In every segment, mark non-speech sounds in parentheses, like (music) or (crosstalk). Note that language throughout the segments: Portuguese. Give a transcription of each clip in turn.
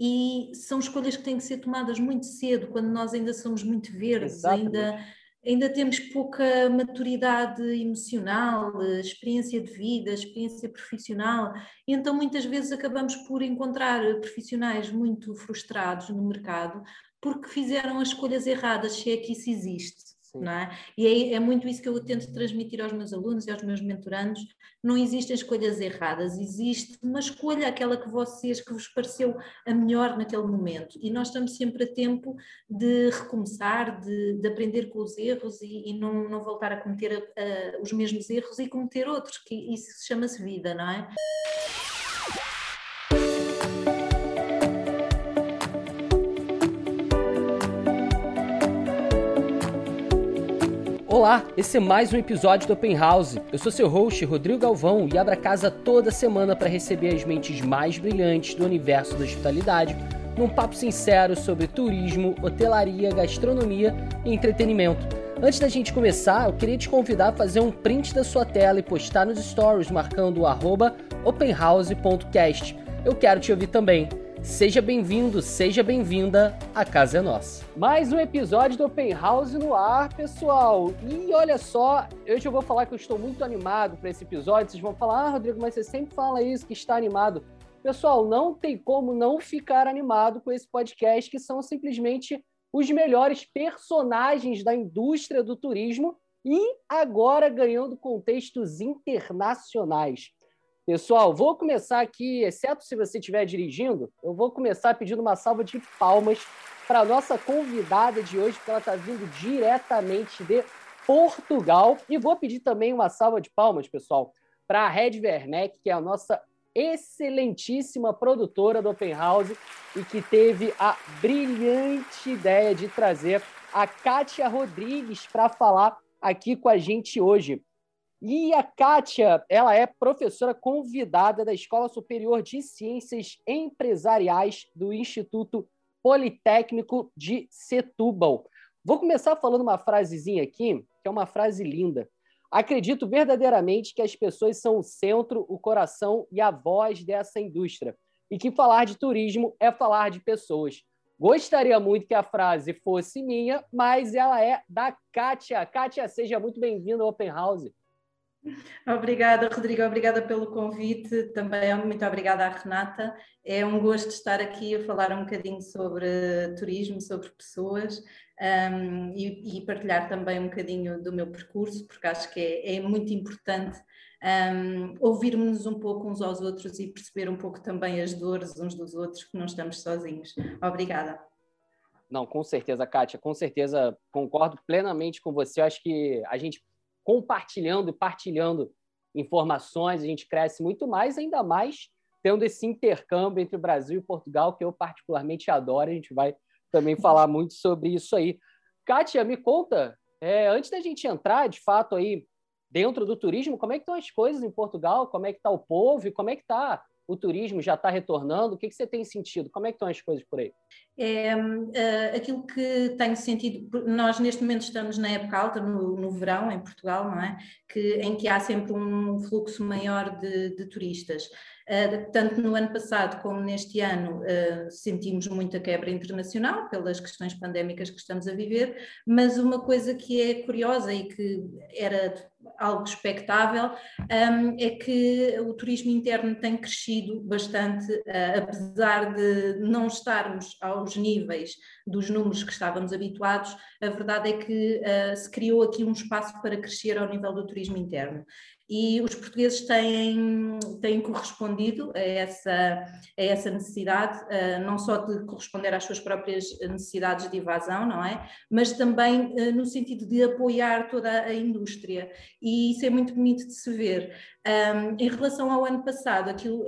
e são escolhas que têm que ser tomadas muito cedo, quando nós ainda somos muito verdes, ainda ainda temos pouca maturidade emocional, experiência de vida, experiência profissional, e então muitas vezes acabamos por encontrar profissionais muito frustrados no mercado porque fizeram as escolhas erradas, se é que isso existe. Não é? E é, é, muito isso que eu tento transmitir aos meus alunos e aos meus mentorandos. Não existem escolhas erradas, existe uma escolha, aquela que vocês, que vos pareceu a melhor naquele momento. E nós estamos sempre a tempo de recomeçar, de, de aprender com os erros e, e não, não, voltar a cometer a, os mesmos erros e cometer outros, que isso chama-se vida, não é? Olá, esse é mais um episódio do Open House. Eu sou seu host, Rodrigo Galvão, e abro a casa toda semana para receber as mentes mais brilhantes do universo da hospitalidade, num papo sincero sobre turismo, hotelaria, gastronomia e entretenimento. Antes da gente começar, eu queria te convidar a fazer um print da sua tela e postar nos stories marcando openhouse.cast. Eu quero te ouvir também. Seja bem-vindo, seja bem-vinda, a casa é nossa. Mais um episódio do Open House no ar, pessoal. E olha só, hoje eu vou falar que eu estou muito animado para esse episódio. Vocês vão falar, ah, Rodrigo, mas você sempre fala isso, que está animado. Pessoal, não tem como não ficar animado com esse podcast, que são simplesmente os melhores personagens da indústria do turismo e agora ganhando contextos internacionais. Pessoal, vou começar aqui, exceto se você estiver dirigindo, eu vou começar pedindo uma salva de palmas para a nossa convidada de hoje, porque ela está vindo diretamente de Portugal. E vou pedir também uma salva de palmas, pessoal, para a Red Werneck, que é a nossa excelentíssima produtora do Open House e que teve a brilhante ideia de trazer a Kátia Rodrigues para falar aqui com a gente hoje. E a Kátia, ela é professora convidada da Escola Superior de Ciências Empresariais do Instituto Politécnico de Setúbal. Vou começar falando uma frasezinha aqui, que é uma frase linda. Acredito verdadeiramente que as pessoas são o centro, o coração e a voz dessa indústria. E que falar de turismo é falar de pessoas. Gostaria muito que a frase fosse minha, mas ela é da Kátia. Kátia, seja muito bem-vinda ao Open House. Obrigada, Rodrigo, obrigada pelo convite. Também muito obrigada à Renata. É um gosto estar aqui a falar um bocadinho sobre turismo, sobre pessoas um, e, e, partilhar também um bocadinho do meu percurso, porque acho que é, é muito importante um, ouvirmos um pouco uns aos outros e perceber um pouco também as dores uns dos outros, que não estamos sozinhos. Obrigada. Não, com certeza, Kátia, com certeza concordo plenamente com você. acho que a gente compartilhando e partilhando informações, a gente cresce muito mais, ainda mais tendo esse intercâmbio entre o Brasil e Portugal, que eu particularmente adoro. A gente vai também falar muito sobre isso aí. Kátia, me conta, é, antes da gente entrar, de fato, aí dentro do turismo, como é que estão as coisas em Portugal? Como é que está o povo? E como é que está o turismo? Já está retornando? O que, que você tem sentido? Como é que estão as coisas por aí? É uh, aquilo que tenho sentido, nós neste momento estamos na época alta, no, no, verão em Portugal, não é? Que, em que há sempre um fluxo maior de, de turistas. Uh, tanto no ano passado como neste ano uh, sentimos muita quebra internacional pelas questões pandémicas que estamos a viver, mas uma coisa que é curiosa e que era algo expectável um, é que o turismo interno tem crescido bastante, apesar de não estarmos aos níveis dos números que estávamos habituados, a verdade é que uh, se criou aqui um espaço para crescer ao nível do turismo interno e os portugueses têm, têm correspondido a essa, a essa necessidade, uh, não só de corresponder às suas próprias necessidades de evasão, não é? Mas também uh, no sentido de apoiar toda a indústria, e isso é muito bonito de se ver. Um, em relação ao ano passado, aquilo,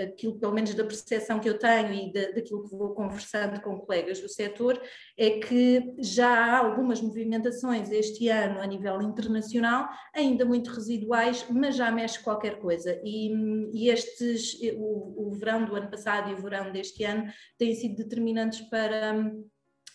aquilo, pelo menos da percepção que eu tenho e da, daquilo que vou conversando com colegas do setor, é que já há algumas movimentações este ano a nível internacional, ainda muito residuais, mas já mexe qualquer coisa. E, e estes, o, o verão do ano passado e o verão deste ano têm sido determinantes para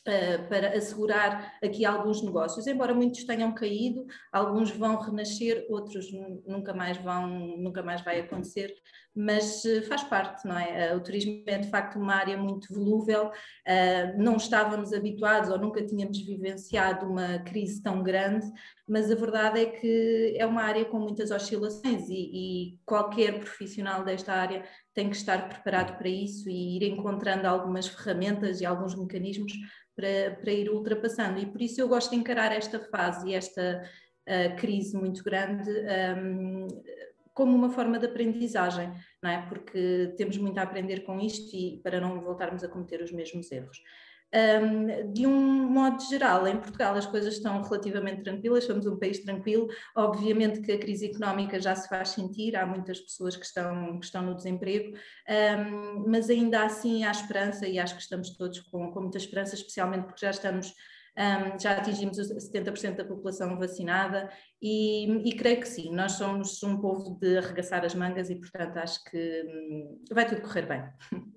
para assegurar aqui alguns negócios, embora muitos tenham caído, alguns vão renascer, outros nunca mais vão, nunca mais vai acontecer, mas uh, faz parte, não é? Uh, o turismo é de facto uma área muito volúvel, não estávamos habituados ou nunca tínhamos vivenciado uma crise tão grande, mas a verdade é que é uma área com muitas oscilações e, e qualquer profissional desta área tem que estar preparado para isso e ir encontrando algumas ferramentas e alguns mecanismos para, para ir ultrapassando. E por isso eu gosto de encarar esta fase e esta uh, crise muito grande um, como uma forma de aprendizagem, não é? Porque temos muito a aprender com isto e para não voltarmos a cometer os mesmos erros. Um, de um modo geral, em Portugal as coisas estão relativamente tranquilas, somos um país tranquilo. Obviamente que a crise económica já se faz sentir, há muitas pessoas que estão, que estão no desemprego, um, mas ainda assim há esperança e acho que estamos todos com, com muita esperança, especialmente porque já estamos. Um, já atingimos 70% da população vacinada e, e, creio que sim, nós somos um povo de arregaçar as mangas e, portanto, acho que hum, vai tudo correr bem. (laughs)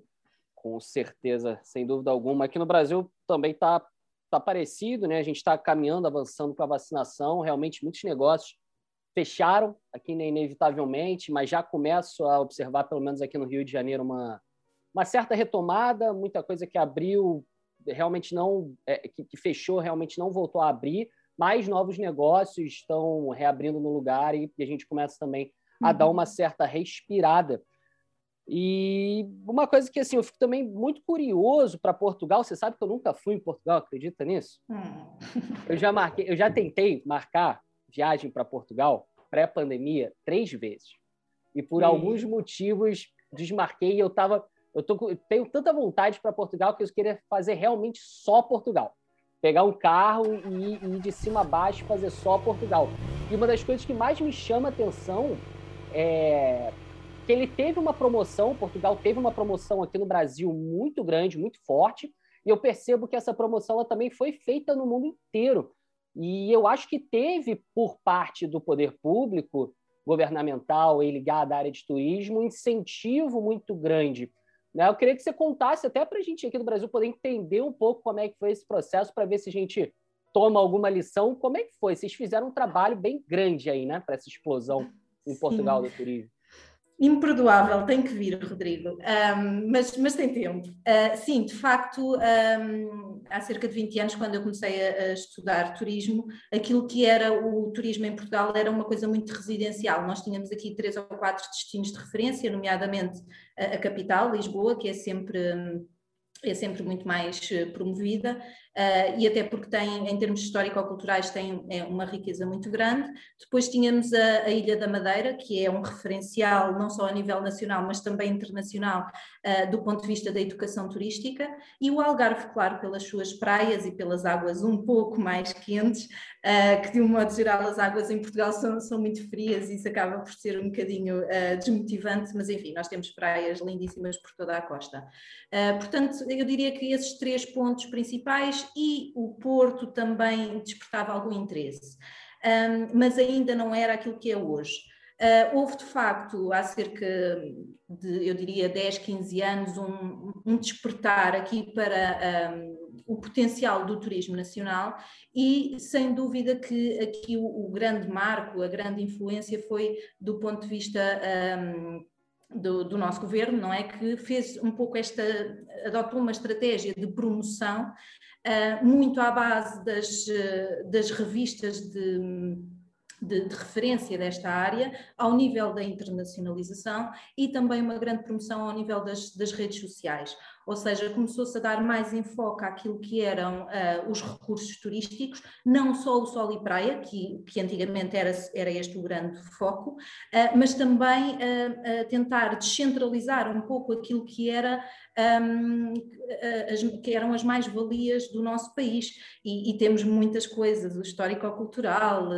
com certeza, sem dúvida alguma. Aqui no Brasil também está tá parecido, né? A gente está caminhando, avançando para a vacinação. Realmente, muitos negócios fecharam aqui, né, inevitavelmente, mas já começo a observar, pelo menos aqui no Rio de Janeiro, uma, uma certa retomada. Muita coisa que abriu realmente não, é, que, que fechou, realmente não voltou a abrir. Mais novos negócios estão reabrindo no lugar e, e a gente começa também a uhum. dar uma certa respirada e uma coisa que assim, eu fico também muito curioso para Portugal. Você sabe que eu nunca fui em Portugal, acredita nisso? Hum. Eu já marquei, eu já tentei marcar viagem para Portugal pré-pandemia três vezes. E por hum. alguns motivos desmarquei. Eu tava, eu tô, eu tenho tanta vontade para Portugal que eu queria fazer realmente só Portugal. Pegar um carro e, e ir de cima a baixo fazer só Portugal. E uma das coisas que mais me chama atenção é que ele teve uma promoção, Portugal teve uma promoção aqui no Brasil muito grande, muito forte, e eu percebo que essa promoção ela também foi feita no mundo inteiro. E eu acho que teve, por parte do poder público, governamental e ligado à área de turismo, um incentivo muito grande. Né? Eu queria que você contasse até para a gente aqui do Brasil poder entender um pouco como é que foi esse processo, para ver se a gente toma alguma lição. Como é que foi? Vocês fizeram um trabalho bem grande aí, né, para essa explosão em Portugal Sim. do turismo. Imperdoável, tem que vir, Rodrigo, um, mas, mas tem tempo. Uh, sim, de facto, um, há cerca de 20 anos, quando eu comecei a, a, estudar turismo, aquilo que era o turismo em Portugal era uma coisa muito residencial. Nós tínhamos aqui três ou quatro destinos de referência, nomeadamente a, a capital, Lisboa, que é sempre. é sempre muito mais eh, promovida, uh, e até porque tem, em termos histórico-culturais, tem é uma riqueza muito grande. Depois tínhamos a, a, Ilha da Madeira, que é um referencial não só a nível nacional, mas também internacional, uh, do ponto de vista da educação turística, e o Algarve, claro, pelas suas praias e pelas águas um pouco mais quentes, uh, que de um modo geral as águas em Portugal são, são muito frias e isso acaba por ser um bocadinho desmotivante, mas enfim, nós temos praias lindíssimas por toda a costa. portanto, eu diria que esses três pontos principais e o Porto também despertava algum interesse, um, mas ainda não era aquilo que é hoje. Uh, houve de facto há cerca de, eu diria, 10, 15 anos, um, um despertar aqui para um, o potencial do turismo nacional e sem dúvida que aqui o, o, grande marco, a grande influência foi do ponto de vista do, do, nosso governo, não é? Que fez um pouco esta, adotou uma estratégia de promoção uh, muito à base das, das revistas de, de, de, referência desta área, ao nível da internacionalização e também uma grande promoção ao nível das, das redes sociais ou seja, começou-se a dar mais enfoque àquilo que eram uh, os recursos turísticos, não só o sol e praia, que, que antigamente era, era este o grande foco, uh, mas também uh, tentar descentralizar um pouco aquilo que era um, as, que eram as mais-valias do nosso país. E, e, temos muitas coisas, o histórico-cultural,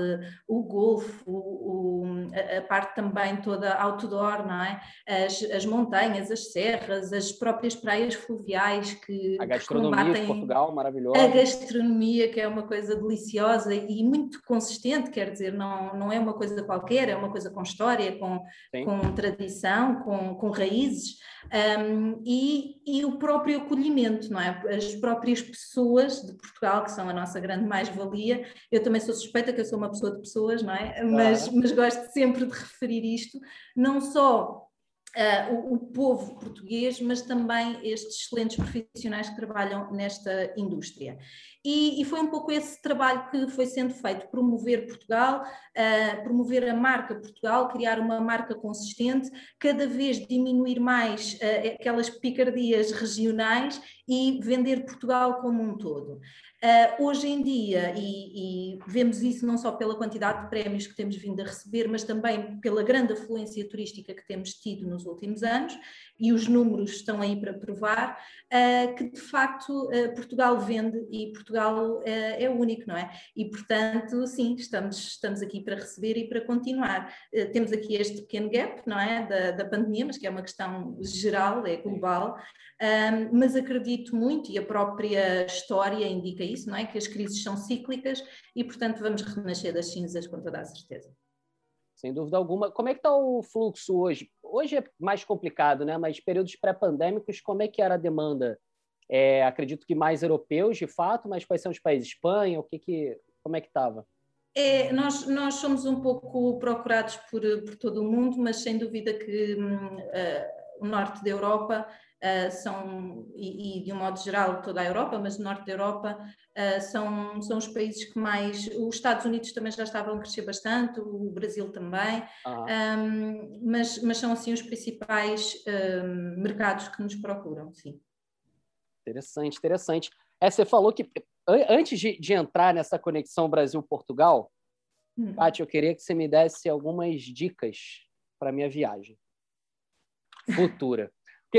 o golfo, o, a, a, parte também toda outdoor, não é? As, as montanhas, as serras, as próprias praias fluviais que a gastronomia combatem de Portugal maravilhosa. A gastronomia que é uma coisa deliciosa e muito consistente, quer dizer, não, não é uma coisa qualquer, é uma coisa com história, com, com tradição, com, com raízes um, e, e o próprio acolhimento, não é? As próprias pessoas de Portugal, que são a nossa grande mais-valia. Eu também sou suspeita que eu sou uma pessoa de pessoas, não é? Mas, mas gosto sempre de referir isto, não só Uh, o, o, povo português, mas também estes excelentes profissionais que trabalham nesta indústria. E, e, foi um pouco esse trabalho que foi sendo feito, promover Portugal, uh, promover a marca Portugal, criar uma marca consistente, cada vez diminuir mais uh, aquelas picardias regionais e vender Portugal como um todo. Uh, hoje em dia, e, e, vemos isso não só pela quantidade de prémios que temos vindo a receber, mas também pela grande afluência turística que temos tido nos últimos anos, e os números estão aí para provar, uh, que de facto uh, Portugal vende e Portugal é o único, não é? E portanto, sim, estamos, estamos aqui para receber e para continuar. temos aqui este pequeno gap, não é? Da, da pandemia, mas que é uma questão geral, é global. Um, mas acredito muito, e a própria história indica isso, não é? Que as crises são cíclicas e, portanto, vamos renascer das cinzas com toda a certeza. Sem dúvida alguma. Como é que está o fluxo hoje? Hoje é mais complicado, né? Mas períodos pré-pandêmicos, como é que era a demanda? É, acredito que mais europeus, de fato, mas quais são os países? Espanha, o que que, como é que estava? É, nós, nós somos um pouco procurados por, por todo o mundo, mas sem dúvida que uh, o norte da Europa uh, são, e, e, de um modo geral toda a Europa, mas no norte da Europa, uh, são, são os países que mais. Os Estados Unidos também já estavam a crescer bastante, o Brasil também, ah. um, mas, mas são assim os principais um, mercados que nos procuram, sim. Interessante, interessante. É, você falou que antes de, de entrar nessa conexão Brasil-Portugal, hum. Paty, eu queria que você me desse algumas dicas para minha viagem futura.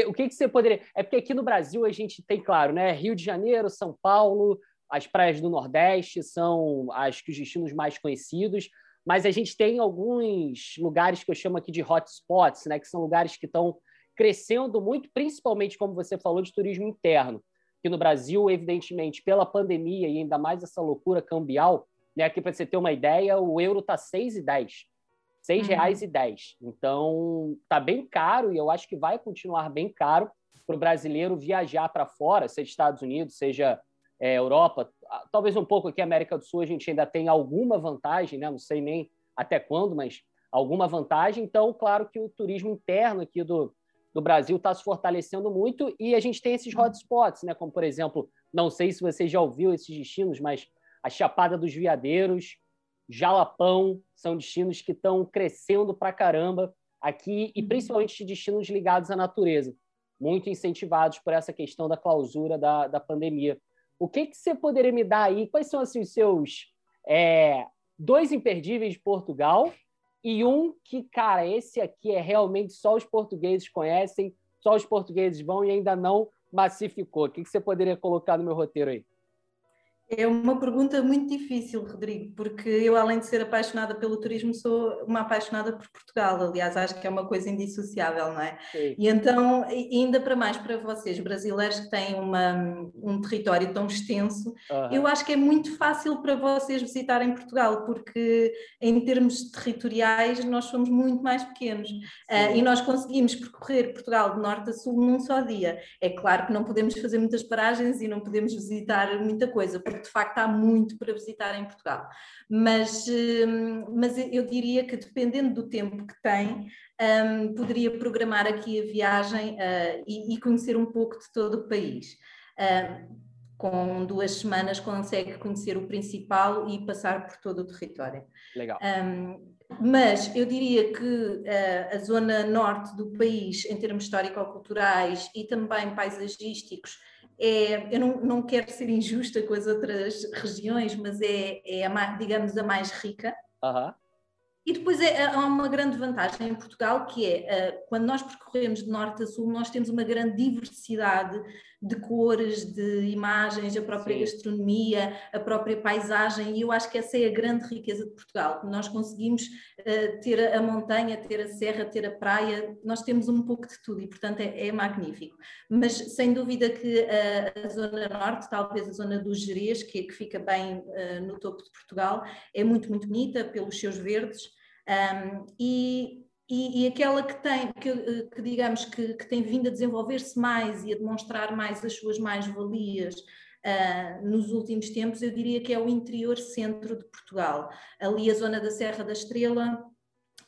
O que, que você poderia. É porque aqui no Brasil a gente tem, claro, né? Rio de Janeiro, São Paulo, as praias do Nordeste são acho que os destinos mais conhecidos, mas a gente tem alguns lugares que eu chamo aqui de hotspots, né? Que são lugares que estão crescendo muito, principalmente, como você falou, de turismo interno. Que no Brasil, evidentemente, pela pandemia e ainda mais essa loucura cambial, né? Aqui, para você ter uma ideia, o euro está 6,10 seis uhum. reais e dez. Então, tá bem caro e eu acho que vai continuar bem caro para o brasileiro viajar para fora, seja Estados Unidos, seja é, Europa, talvez um pouco aqui América do Sul a gente ainda tem alguma vantagem, né? Não sei nem até quando, mas alguma vantagem. Então, claro que o turismo interno aqui do, do Brasil está se fortalecendo muito e a gente tem esses hotspots, né? Como por exemplo, não sei se você já ouviu esses destinos, mas a Chapada dos Veadeiros, Jalapão, são destinos que estão crescendo para caramba aqui e uhum. principalmente destinos ligados à natureza, muito incentivados por essa questão da clausura da, da pandemia. O que, que você poderia me dar aí? Quais são assim, os seus é, dois imperdíveis de Portugal e um que, cara, esse aqui é realmente só os portugueses conhecem, só os portugueses vão e ainda não massificou. O que, que você poderia colocar no meu roteiro aí? É uma pergunta muito difícil, Rodrigo, porque eu, além de ser apaixonada pelo turismo, sou uma apaixonada por Portugal. Aliás, acho que é uma coisa indissociável, não é? Sim. E então, ainda para mais para vocês, brasileiros que têm uma, um território tão extenso, uhum. eu acho que é muito fácil para vocês visitarem Portugal, porque em termos territoriais nós somos muito mais pequenos uh, e nós conseguimos percorrer Portugal de norte a sul num só dia. É claro que não podemos fazer muitas paragens e não podemos visitar muita coisa, porque de facto há muito para visitar em Portugal. Mas, hum, mas eu diria que dependendo do tempo que tem, um, poderia programar aqui a viagem uh, e, e, conhecer um pouco de todo o país. Uh, com duas semanas consegue conhecer o principal e passar por todo o território. Legal. Um, mas eu diria que uh, a zona norte do país, em termos histórico-culturais e também paisagísticos, é, eu não, não quero ser injusta com as outras regiões, mas é, é a, digamos, a mais rica. Uhum. E depois é, há uma grande vantagem em Portugal, que é, quando nós percorremos de norte a sul, nós temos uma grande diversidade de cores, de imagens, a própria Sim. gastronomia, a própria paisagem, e eu acho que essa é a grande riqueza de Portugal. Nós conseguimos uh, ter a montanha, ter a serra, ter a praia, nós temos um pouco de tudo e, portanto, é, é magnífico. Mas sem dúvida que a, a, zona norte, talvez a zona do Jerez, que, que fica bem uh, no topo de Portugal, é muito, muito bonita pelos seus verdes. Um, e e, e, aquela que tem, que, eh, que digamos que, que, tem vindo a desenvolver-se mais e a demonstrar mais as suas mais-valias uh, nos últimos tempos, eu diria que é o interior centro de Portugal. Ali a zona da Serra da Estrela,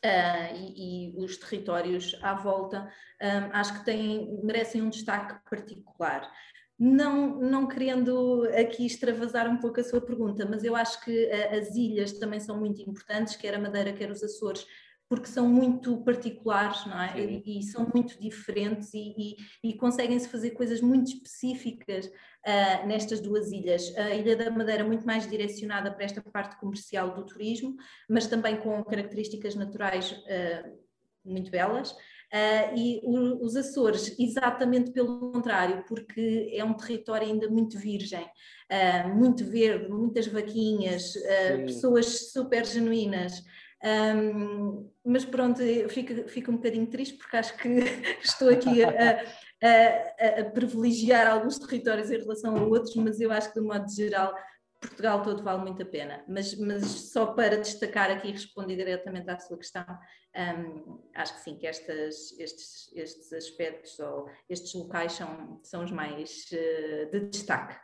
Uh, e, e, os territórios à volta, um, acho que têm, merecem um destaque particular. Não, não querendo aqui extravasar um pouco a sua pergunta, mas eu acho que uh, as ilhas também são muito importantes, quer a Madeira, quer os Açores, porque são muito particulares, não é? E, e, são muito diferentes e, e, e conseguem-se fazer coisas muito específicas uh, nestas duas ilhas. A Ilha da Madeira muito mais direcionada para esta parte comercial do turismo, mas também com características naturais uh, muito belas. Uh, e o, os Açores, exatamente pelo contrário, porque é um território ainda muito virgem, muito verde, muitas vaquinhas, pessoas super genuínas. Um, mas pronto, fico, fico um bocadinho triste porque acho que (laughs) estou aqui (laughs) a, a, a, privilegiar alguns territórios em relação a outros, mas eu acho que de modo geral Portugal todo vale muito a pena. Mas, mas só para destacar aqui e responder diretamente à sua questão, um, acho que sim, que estas, estes, estes aspectos ou estes locais são, são os mais uh, de destaque.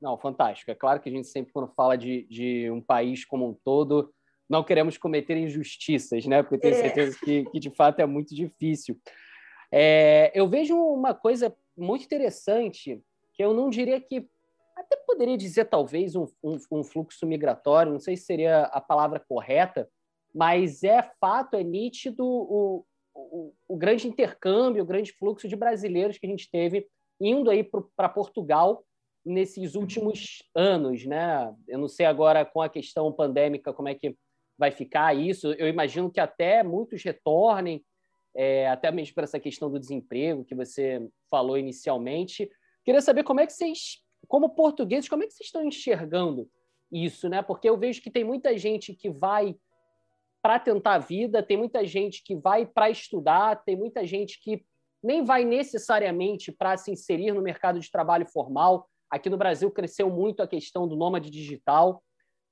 Não, fantástico. É claro que a gente sempre, quando fala de, de um país como um todo, não queremos cometer injustiças, né? Porque tenho é. certeza que, que de fato é muito difícil. É, eu vejo uma coisa muito interessante que eu não diria que até poderia dizer talvez um, um, um, fluxo migratório, não sei se seria a palavra correta, mas é fato, é nítido o, o, o grande intercâmbio, o grande fluxo de brasileiros que a gente teve indo aí para Portugal nesses últimos anos, né? Eu não sei agora com a questão pandêmica como é que vai ficar isso. Eu imagino que até muitos retornem, é, até mesmo para essa questão do desemprego que você falou inicialmente. Queria saber como é que vocês, como portugueses, como é que vocês estão enxergando isso, né? Porque eu vejo que tem muita gente que vai para tentar a vida, tem muita gente que vai para estudar, tem muita gente que nem vai necessariamente para se inserir no mercado de trabalho formal. Aqui no Brasil cresceu muito a questão do nômade digital.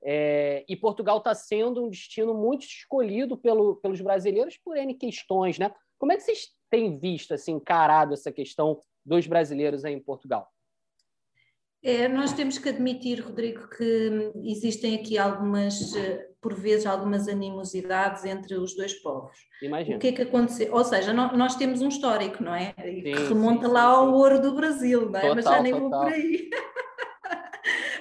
É, e Portugal está sendo um destino muito escolhido pelo, pelos brasileiros por N questões, né? Como é que vocês têm visto, assim, encarado essa questão dos brasileiros aí em Portugal? É, nós temos que admitir, Rodrigo, que existem aqui algumas, por vezes, algumas animosidades entre os dois povos. Imagina. O que é que aconteceu? Ou seja, nós temos um histórico, não é? Sim, que remonta sim, lá sim, ao ouro do Brasil, não é? Total, Mas já nem total. vou por aí.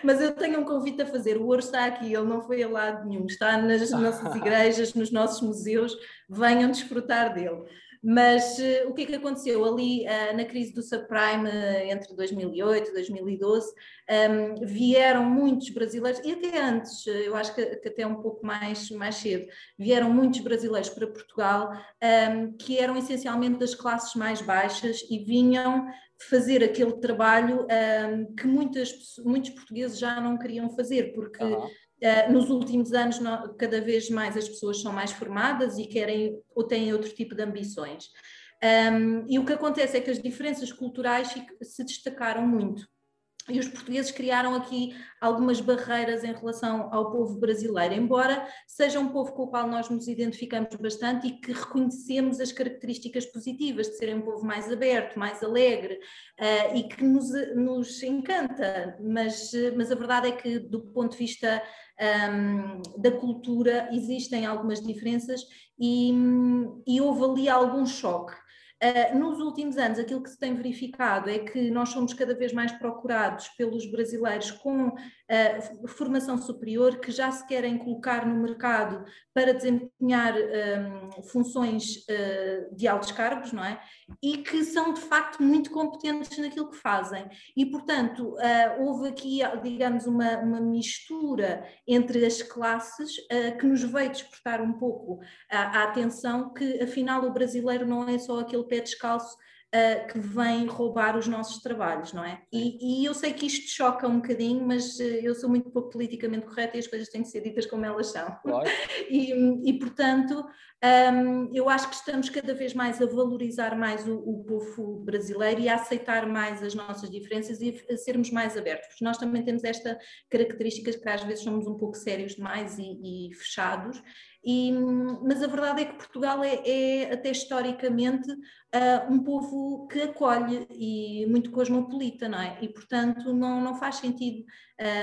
Mas eu tenho um convite a fazer. O ouro está aqui, ele não foi a lado nenhum. Está nas nossas igrejas, nos nossos museus. Venham desfrutar dele. Mas uh, o que é que aconteceu ali uh, na crise do subprime uh, entre 2008 e 2012? Um, vieram muitos brasileiros, e até antes, eu acho que, que, até um pouco mais, mais cedo, vieram muitos brasileiros para Portugal um, que eram essencialmente das classes mais baixas e vinham fazer aquele trabalho um, que muitas, muitos portugueses já não queriam fazer, porque uhum. uh, nos últimos anos cada vez mais as pessoas são mais formadas e querem ou têm outro tipo de ambições. Um, e o que acontece é que as diferenças culturais se destacaram muito. E os portugueses criaram aqui algumas barreiras em relação ao povo brasileiro, embora seja um povo com o qual nós nos identificamos bastante e que reconhecemos as características positivas de serem um povo mais aberto, mais alegre uh, e que nos, nos encanta, mas, mas a verdade é que, do ponto de vista um, da cultura, existem algumas diferenças e, e houve ali algum choque. Uh, nos últimos anos, aquilo que se tem verificado é que nós somos cada vez mais procurados pelos brasileiros com uh, formação superior que já se querem colocar no mercado para desempenhar um, funções uh, de altos cargos, não é? E que são de facto muito competentes naquilo que fazem. E, portanto, houve aqui, digamos, uma, uma, mistura entre as classes que nos veio despertar um pouco a, a atenção que, afinal, o brasileiro não é só aquele pé descalço uh, que vem roubar os nossos trabalhos, não é? E, e, eu sei que isto choca um bocadinho, mas uh, eu sou muito pouco politicamente correta e as coisas têm que ser ditas como elas são. (laughs) e, e, portanto, um, eu acho que estamos cada vez mais a valorizar mais o, o, povo brasileiro e a aceitar mais as nossas diferenças e a sermos mais abertos, porque nós também temos esta característica que às vezes somos um pouco sérios demais e, e fechados, e, mas a verdade é que Portugal é, é até historicamente uh, um povo que acolhe e muito cosmopolita, não é? E portanto não, não faz sentido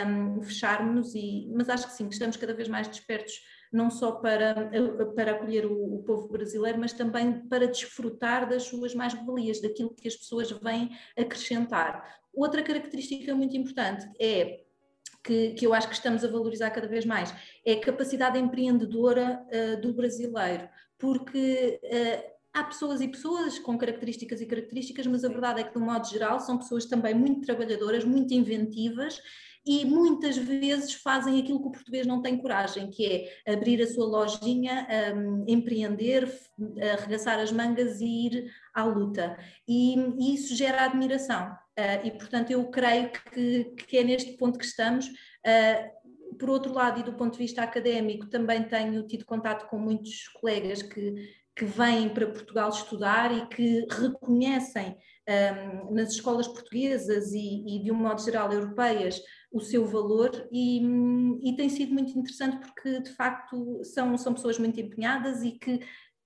um, fecharmos, e, mas acho que sim, que estamos cada vez mais despertos não só para, para acolher o, o, povo brasileiro, mas também para desfrutar das suas mais-valias, daquilo que as pessoas vêm acrescentar. Outra característica muito importante é que, que, eu acho que estamos a valorizar cada vez mais, é a capacidade empreendedora uh, do brasileiro, porque uh, há pessoas e pessoas com características e características, mas a verdade é que, de um modo geral, são pessoas também muito trabalhadoras, muito inventivas e muitas vezes fazem aquilo que o português não tem coragem, que é abrir a sua lojinha, um, empreender, arregaçar as mangas e ir à luta. E, e isso gera admiração. Uh, e, portanto, eu creio que, que é neste ponto que estamos. Uh, por outro lado, e do ponto de vista académico, também tenho tido contato com muitos colegas que, que vêm para Portugal estudar e que reconhecem um, nas escolas portuguesas e, e, de um modo geral, europeias, o seu valor e, e, tem sido muito interessante porque, de facto, são, são pessoas muito empenhadas e que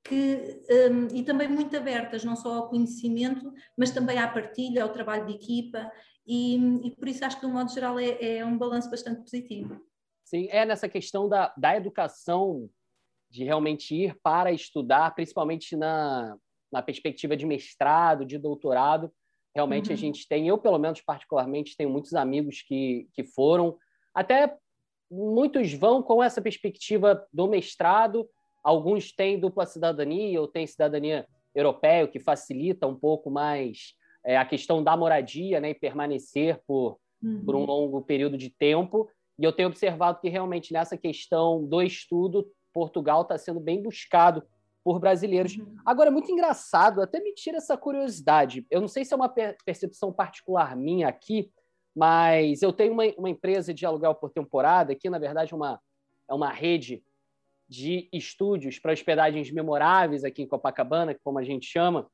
que, um, e também muito abertas, não só ao conhecimento, mas também à partilha, ao trabalho de equipa, e, e por isso acho que, de um modo geral, é, é, um balanço bastante positivo. Sim, é nessa questão da, da educação, de realmente ir para estudar, principalmente na, na perspectiva de mestrado, de doutorado. Realmente uhum. a gente tem, eu pelo menos particularmente, tenho muitos amigos que, que foram, até muitos vão com essa perspectiva do mestrado, Alguns têm dupla cidadania ou têm cidadania europeia, o que facilita um pouco mais é, a questão da moradia né, e permanecer por, uhum. por um uhum. longo período de tempo. E eu tenho observado que realmente nessa questão do estudo, Portugal está sendo bem buscado por brasileiros. Uhum. Agora, é muito engraçado, até me tira essa curiosidade. Eu não sei se é uma percepção particular minha aqui, mas eu tenho uma, uma empresa de aluguel por temporada, que na verdade é uma, é uma rede de estúdios para hospedagens memoráveis aqui em Copacabana, como a gente chama,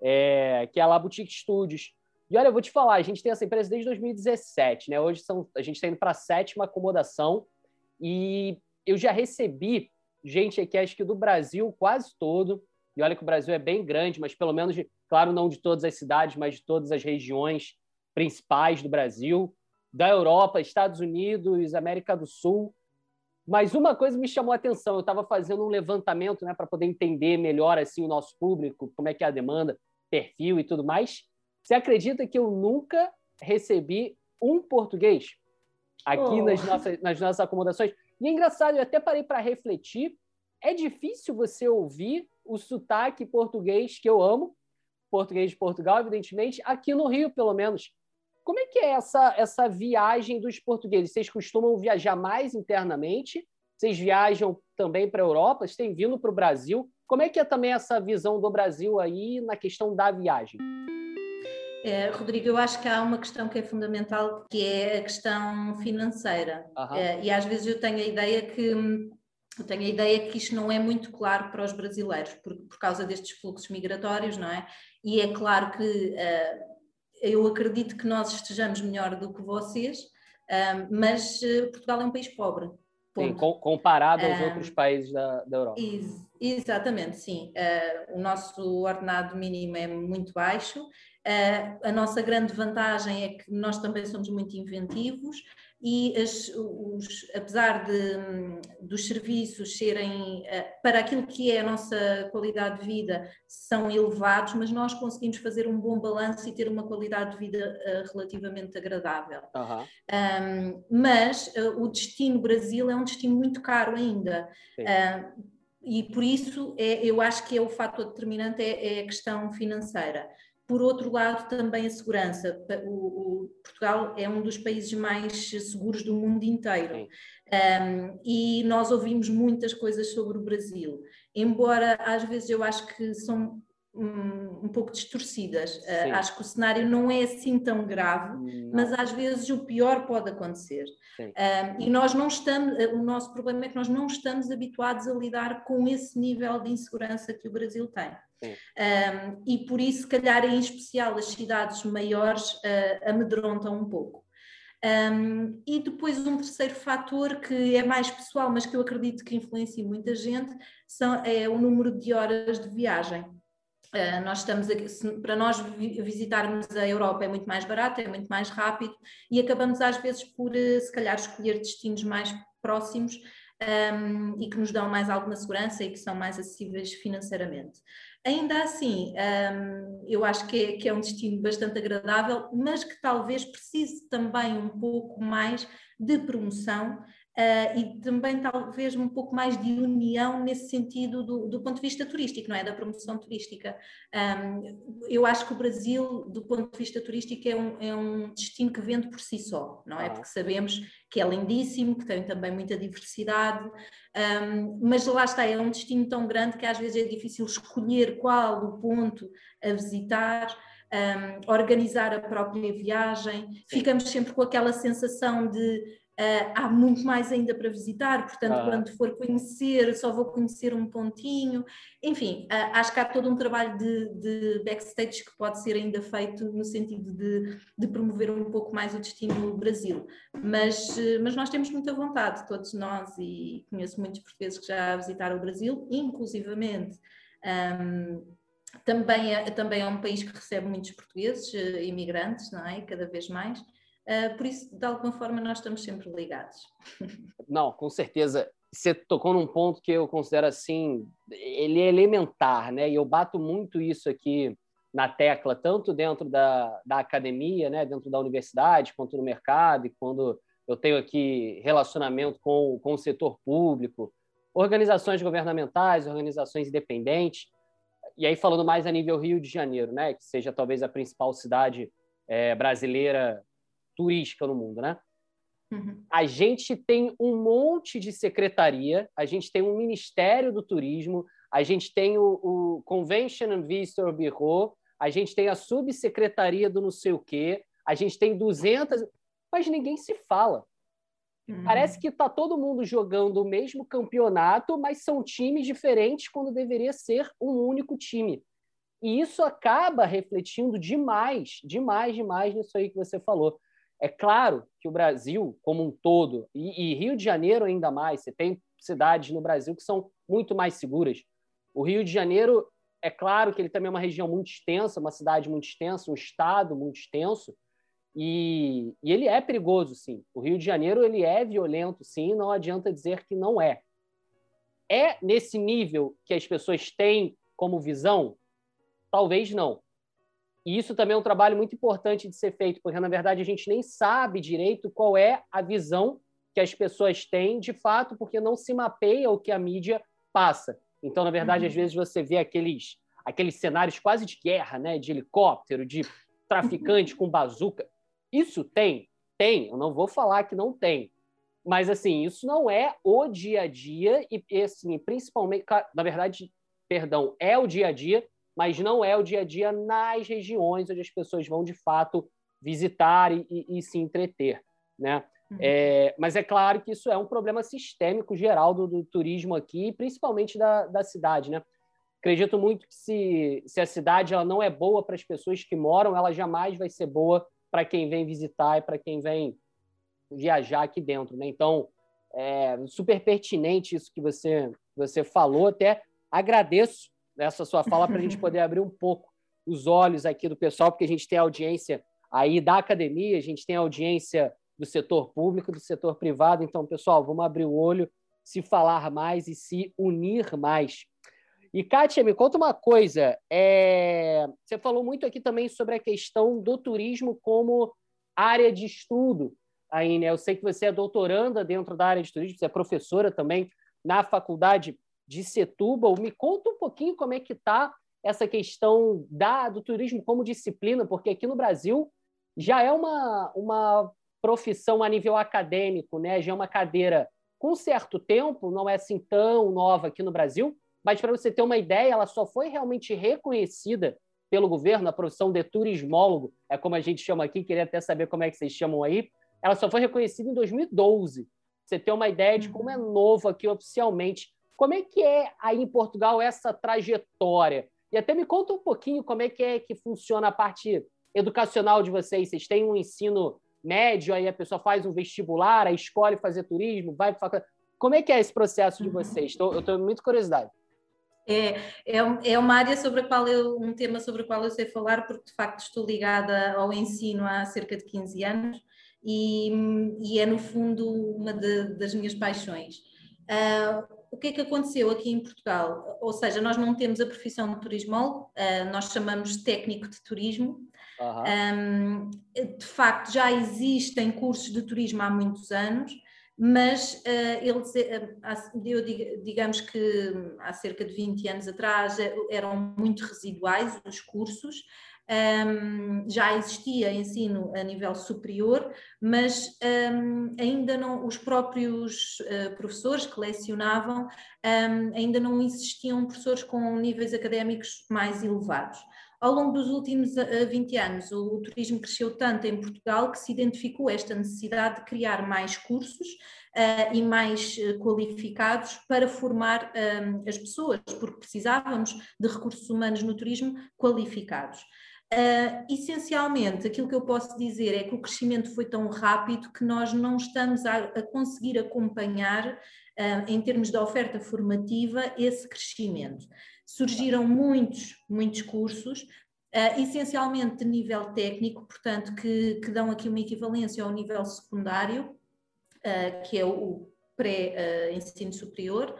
é, que é a La Boutique Studios. E olha, eu vou te falar, a gente tem essa empresa desde 2017, né? Hoje são, a gente está indo para a sétima acomodação e eu já recebi gente aqui, acho que do Brasil quase todo. E olha que o Brasil é bem grande, mas pelo menos, claro, não de todas as cidades, mas de todas as regiões principais do Brasil, da Europa, Estados Unidos, América do Sul. Mas uma coisa me chamou a atenção, eu estava fazendo um levantamento né, para poder entender melhor assim o nosso público, como é que é a demanda, perfil e tudo mais. Você acredita que eu nunca recebi um português aqui oh. nas, nossas, nas nossas acomodações? E é engraçado, eu até parei para refletir. É difícil você ouvir o sotaque português que eu amo, português de Portugal, evidentemente, aqui no Rio, pelo menos. Como é que é essa, essa viagem dos portugueses? Vocês costumam viajar mais internamente? Vocês viajam também para a Europa? Vocês têm vindo para o Brasil? Como é que é também essa visão do Brasil aí na questão da viagem? É, Rodrigo, eu acho que há uma questão que é fundamental, que é a questão financeira. Uhum. É, e às vezes eu tenho a ideia que eu tenho a ideia que isto não é muito claro para os brasileiros, por, por causa destes fluxos migratórios, não é? E é claro que uh, eu acredito que nós estejamos melhor do que vocês, mas eh, Portugal é um país pobre. Sim, comparado aos um, outros países da, da Europa. Ex exatamente, sim. Uh, o nosso ordenado mínimo é muito baixo. Uh, a nossa grande vantagem é que nós também somos muito inventivos e as, os, apesar de, dos serviços serem, para aquilo que é a nossa qualidade de vida, são elevados, mas nós conseguimos fazer um bom balanço e ter uma qualidade de vida relativamente agradável. Uhum. Um, mas o destino Brasil é um destino muito caro ainda. Uh, e por isso é, eu acho que é o fator determinante é, é, a questão financeira. Por outro lado, também a segurança. O, o Portugal é um dos países mais seguros do mundo inteiro. Um, e nós ouvimos muitas coisas sobre o Brasil. Embora às vezes eu acho que são um, um pouco distorcidas. Uh, acho que o cenário não é assim tão grave, não. mas às vezes o pior pode acontecer. Uh, e nós não estamos, o nosso problema é que nós não estamos habituados a lidar com esse nível de insegurança que o Brasil tem. Um, e por isso, se calhar, em especial, as cidades maiores uh, amedrontam um pouco. Um, e depois um terceiro fator que é mais pessoal, mas que eu acredito que influencia muita gente, são, é o número de horas de viagem. Uh, nós estamos aqui, se, para nós visitarmos a Europa é muito mais barato, é muito mais rápido e acabamos às vezes por uh, se calhar escolher destinos mais próximos um, e que nos dão mais alguma segurança e que são mais acessíveis financeiramente. Ainda assim, um, eu acho que é, que é um destino bastante agradável, mas que talvez precise também um pouco mais de promoção Uh, e também talvez um pouco mais de união nesse sentido do, do ponto de vista turístico, não é? Da promoção turística. Um, eu acho que o Brasil, do ponto de vista turístico, é um, é um destino que vende por si só, não é? Porque sabemos que é lindíssimo, que tem também muita diversidade, um, mas lá está, é um destino tão grande que às vezes é difícil escolher qual o ponto a visitar. Um, organizar a própria viagem, ficamos sempre com aquela sensação de Uh, há muito mais ainda para visitar, portanto, ah. quando for conhecer, só vou conhecer um pontinho. Enfim, uh, acho que há todo um trabalho de, de, backstage que pode ser ainda feito no sentido de, de promover um pouco mais o destino Brasil. Mas, uh, mas nós temos muita vontade, todos nós, e conheço muitos portugueses que já visitaram o Brasil, inclusivamente. Um, também é, também é um país que recebe muitos portugueses, imigrantes, não é? Cada vez mais. Uh, por isso, de alguma forma, nós estamos sempre ligados. (laughs) Não, com certeza. Você tocou num ponto que eu considero assim, ele é elementar, né? E eu bato muito isso aqui na tecla, tanto dentro da, da academia, né? dentro da universidade, quanto no mercado, e quando eu tenho aqui relacionamento com, com o setor público, organizações governamentais, organizações independentes, e aí falando mais a nível Rio de Janeiro, né? Que seja talvez a principal cidade é, brasileira turística no mundo, né? Uhum. A gente tem um monte de secretaria, a gente tem um Ministério do Turismo, a gente tem o, o Convention and Visitor Bureau, a gente tem a subsecretaria do não sei o quê, a gente tem 200, mas ninguém se fala. Uhum. Parece que está todo mundo jogando o mesmo campeonato, mas são times diferentes quando deveria ser um único time. E isso acaba refletindo demais, demais, demais nisso aí que você falou. É claro que o Brasil, como um todo, e, e, Rio de Janeiro ainda mais, você tem cidades no Brasil que são muito mais seguras. O Rio de Janeiro, é claro que ele também é uma região muito extensa, uma cidade muito extensa, um estado muito extenso, e, e ele é perigoso, sim. O Rio de Janeiro ele é violento, sim, não adianta dizer que não é. É nesse nível que as pessoas têm como visão? Talvez não. E isso também é um trabalho muito importante de ser feito, porque na verdade a gente nem sabe direito qual é a visão que as pessoas têm de fato, porque não se mapeia o que a mídia passa. Então, na verdade, uhum. às vezes você vê aqueles aqueles cenários quase de guerra, né, de helicóptero, de traficante (laughs) com bazuca. Isso tem, tem. Eu não vou falar que não tem, mas assim isso não é o dia a dia e assim principalmente, na verdade, perdão, é o dia a dia mas não é o dia a dia nas regiões onde as pessoas vão de fato visitar e, e, e se entreter, né? Uhum. É, mas é claro que isso é um problema sistêmico geral do, do turismo aqui, principalmente da, da cidade, né? Acredito muito que se, se a cidade ela não é boa para as pessoas que moram, ela jamais vai ser boa para quem vem visitar e para quem vem viajar aqui dentro, né? Então, é super pertinente isso que você, você falou. Até agradeço nessa sua fala para a gente poder abrir um pouco os olhos aqui do pessoal, porque a gente tem audiência aí da academia, a gente tem audiência do setor público, do setor privado. Então, pessoal, vamos abrir o olho, se falar mais e se unir mais. E, Kátia, me conta uma coisa. É... Você falou muito aqui também sobre a questão do turismo como área de estudo. Aí, né? Eu sei que você é doutoranda dentro da área de turismo, você é professora também na faculdade de Setúbal. Me conta um pouquinho como é que está essa questão da, do turismo como disciplina, porque aqui no Brasil já é uma, uma profissão a nível acadêmico, né? já é uma cadeira com certo tempo, não é assim tão nova aqui no Brasil, mas para você ter uma ideia, ela só foi realmente reconhecida pelo governo, a profissão de turismólogo, é como a gente chama aqui, queria até saber como é que vocês chamam aí, ela só foi reconhecida em 2012. Você ter uma ideia de como é novo aqui oficialmente. Como é que é aí em Portugal essa trajetória? E até me conta um pouquinho como é que é que funciona a parte educacional de vocês. Vocês têm um ensino médio, aí a pessoa faz um vestibular, aí escolhe fazer turismo, vai para faculdade. Como é que é esse processo de vocês? Tô, eu tenho muita curiosidade. É, é, é uma área sobre a qual eu, um tema sobre o qual eu sei falar, porque de facto estou ligada ao ensino há cerca de 15 anos e, e é no fundo uma de, das minhas paixões. Uh, o que é que aconteceu aqui em Portugal? Ou seja, nós não temos a profissão de turismólogo, uh, nós chamamos técnico de turismo. Uhum. Um, de facto, já existem cursos de turismo há muitos anos, mas uh, eles, eu digamos que há cerca de 20 anos atrás eram muito residuais os cursos, um, já existia ensino a nível superior, mas um, ainda não, os próprios uh, professores que lecionavam um, ainda não existiam professores com níveis académicos mais elevados. Ao longo dos últimos 20 anos, o, turismo cresceu tanto em Portugal que se identificou esta necessidade de criar mais cursos uh, e mais qualificados para formar as pessoas, porque precisávamos de recursos humanos no turismo qualificados. Uh, essencialmente, aquilo que eu posso dizer é que o crescimento foi tão rápido que nós não estamos a, a conseguir acompanhar, uh, em termos de oferta formativa, esse crescimento. Surgiram muitos, muitos cursos, uh, essencialmente de nível técnico, portanto, que, que, dão aqui uma equivalência ao nível secundário, que é o, pré-ensino superior.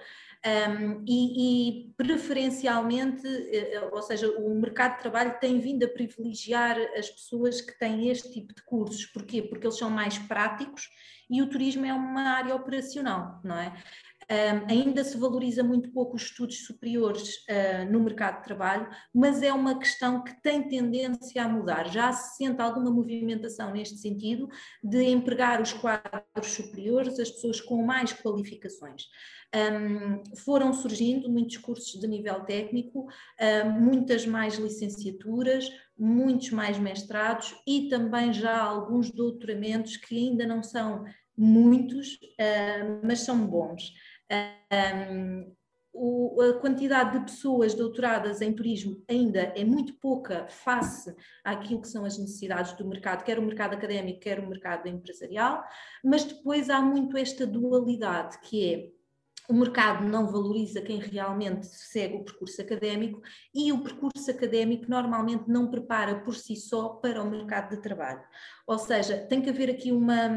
Um, e, e, preferencialmente, eh, eh, ou seja, o mercado de trabalho tem vindo a privilegiar as pessoas que têm este tipo de cursos. Porquê? Porque eles são mais práticos e o turismo é uma área operacional, não é? Um, ainda se valoriza muito pouco os estudos superiores uh, no mercado de trabalho, mas é uma questão que tem tendência a mudar. Já se sente alguma movimentação neste sentido de empregar os quadros superiores, as pessoas com mais qualificações. Um, foram surgindo muitos cursos de nível técnico, um, muitas mais licenciaturas, muitos mais mestrados e também já alguns doutoramentos que ainda não são muitos, uh, mas são bons. Um, o, a quantidade de pessoas doutoradas em turismo ainda é muito pouca face àquilo que são as necessidades do mercado, quer o mercado académico, quer o mercado empresarial, mas depois há muito esta dualidade que é o mercado não valoriza quem realmente segue o percurso académico e o percurso académico normalmente não prepara por si só para o mercado de trabalho. Ou seja, tem que haver aqui uma,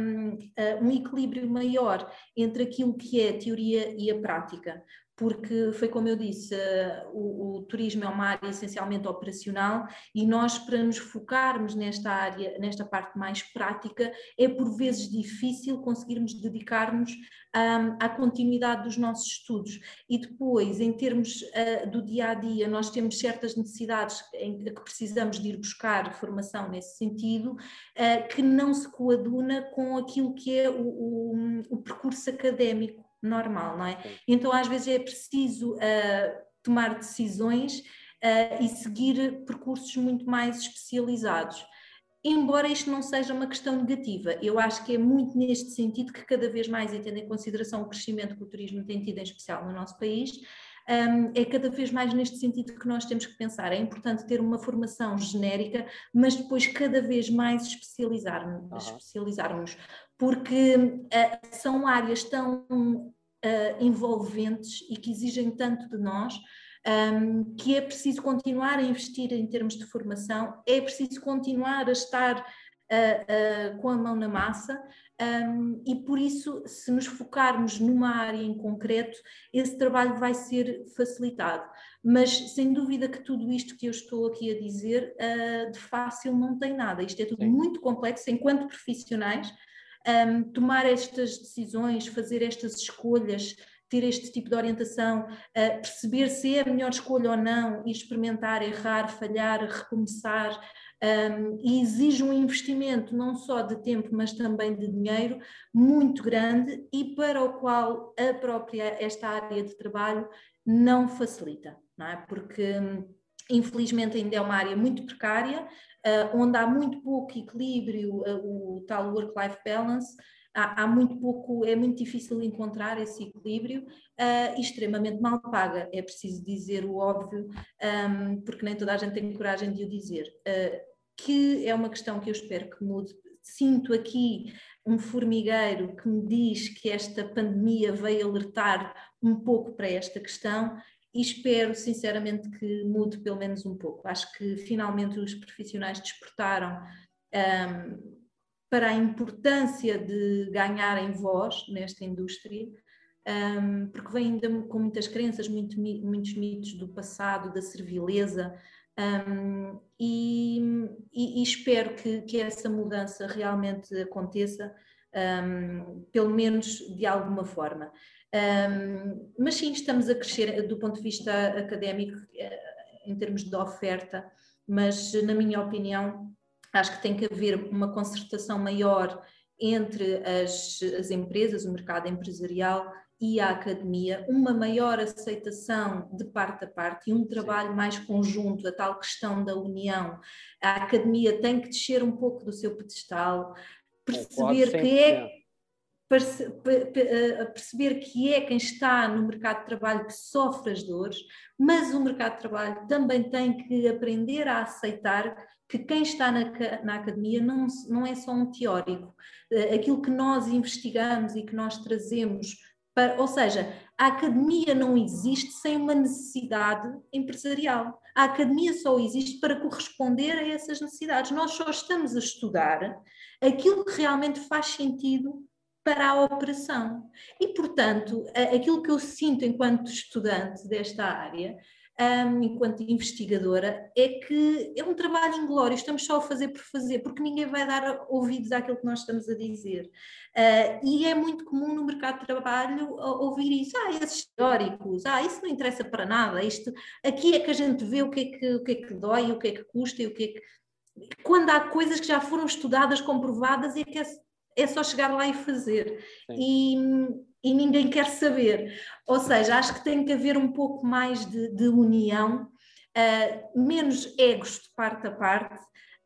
eh, um equilíbrio maior entre aquilo que é a teoria e a prática porque foi como eu disse, uh, o, o, turismo é uma área essencialmente operacional e nós, para nos focarmos nesta área, nesta parte mais prática, é por vezes difícil conseguirmos dedicar-nos um, à continuidade dos nossos estudos. E depois, em termos uh, do dia a dia, nós temos certas necessidades em que precisamos de ir buscar formação nesse sentido, uh, que não se coaduna com aquilo que é o, o, o percurso académico normal, não é? Então às vezes é preciso uh, tomar decisões uh, e seguir percursos muito mais especializados. Embora isto não seja uma questão negativa, eu acho que é muito neste sentido que cada vez mais, e tendo em consideração o crescimento que o turismo tem tido em especial no nosso país, um, é cada vez mais neste sentido que nós temos que pensar. É importante ter uma formação genérica, mas depois cada vez mais especializar-nos, uhum. especializarmos, porque uh, são áreas tão uh, envolventes e que exigem tanto de nós. Um, que é preciso continuar a investir em termos de formação, é preciso continuar a estar uh, com a mão na massa, um, e por isso, se nos focarmos numa área em concreto, esse trabalho vai ser facilitado. Mas sem dúvida que tudo isto que eu estou aqui a dizer, uh, de fácil não tem nada. Isto é tudo Sim. muito complexo enquanto profissionais. Um, tomar estas decisões, fazer estas escolhas, ter este tipo de orientação, uh, perceber se é a melhor escolha ou não, e experimentar, errar, falhar, recomeçar, um, e exige um investimento não só de tempo, mas também de dinheiro muito grande e para o qual a própria esta área de trabalho não facilita, não é? Porque infelizmente ainda é uma área muito precária, uh, onde há muito pouco equilíbrio, uh, o tal work-life balance, há, há, muito pouco, é muito difícil encontrar esse equilíbrio uh, e extremamente mal paga, é preciso dizer o óbvio, porque nem toda a gente tem coragem de o dizer. Que é uma questão que eu espero que mude. Sinto aqui um formigueiro que me diz que esta pandemia veio alertar um pouco para esta questão e espero sinceramente que mude pelo menos um pouco. Acho que finalmente os profissionais despertaram um, para a importância de ganharem voz nesta indústria, um, porque vem ainda com muitas crenças, muito, muitos mitos do passado, da servileza, um, e, e, e, espero que, que, essa mudança realmente aconteça, um, pelo menos de alguma forma. Um, mas sim, estamos a crescer do ponto de vista académico, eh, em termos de oferta, mas na minha opinião, acho que tem que haver uma concertação maior entre as, as empresas, o mercado empresarial e a academia, uma maior aceitação de parte a parte e um trabalho mais conjunto, a tal questão da união. A academia tem que descer um pouco do seu pedestal, perceber que é perceber que é quem está no mercado de trabalho que sofre as dores, mas o mercado de trabalho também tem que aprender a aceitar que quem está na, na academia não, não é só um teórico. Eh, aquilo que nós investigamos e que nós trazemos para, ou seja, a academia não existe sem uma necessidade empresarial. A academia só existe para corresponder a essas necessidades. Nós só estamos a estudar aquilo que realmente faz sentido para a operação. E, portanto, aquilo que eu sinto enquanto estudante desta área um, enquanto investigadora, é que é um trabalho inglório, estamos só a fazer por fazer, porque ninguém vai dar ouvidos àquilo que nós estamos a dizer. Uh, e é muito comum no mercado de trabalho ouvir isso, ah, esses teóricos, ah, isso não interessa para nada, isto, aqui é que a gente vê o que é que, o que, é que dói, o que é que custa e o que é que... Quando há coisas que já foram estudadas, comprovadas, é que é, é só chegar lá e fazer. E, e ninguém quer saber. Ou seja, acho que tem que haver um pouco mais de, de união, uh, menos egos de parte a parte.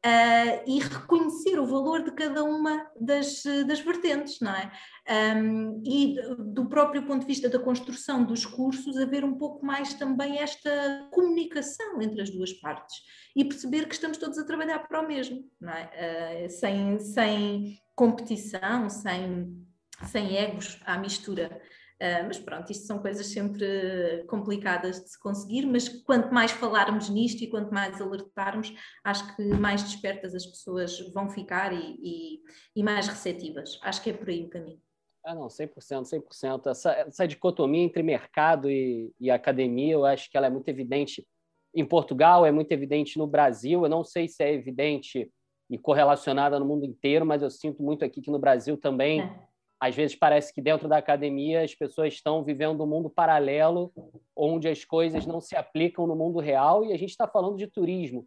Uh, e reconhecer o valor de cada uma das, das vertentes, não é? Um, e do próprio ponto de vista da construção dos cursos, haver um pouco mais também esta comunicação entre as duas partes e perceber que estamos todos a trabalhar para o mesmo, é? Uh, sem, sem competição, sem sem egos à mistura. Uh, mas pronto, isto são coisas sempre complicadas de se conseguir, mas quanto mais falarmos nisto e quanto mais alertarmos, acho que mais despertas as pessoas vão ficar e, e, e mais receptivas. Acho que é por aí o caminho. Ah, não, 100%, 100%. Essa, essa dicotomia entre mercado e, e academia, eu acho que ela é muito evidente em Portugal, é muito evidente no Brasil. Eu não sei se é evidente e correlacionada no mundo inteiro, mas eu sinto muito aqui que no Brasil também é às vezes parece que dentro da academia as pessoas estão vivendo um mundo paralelo onde as coisas não se aplicam no mundo real e a gente está falando de turismo,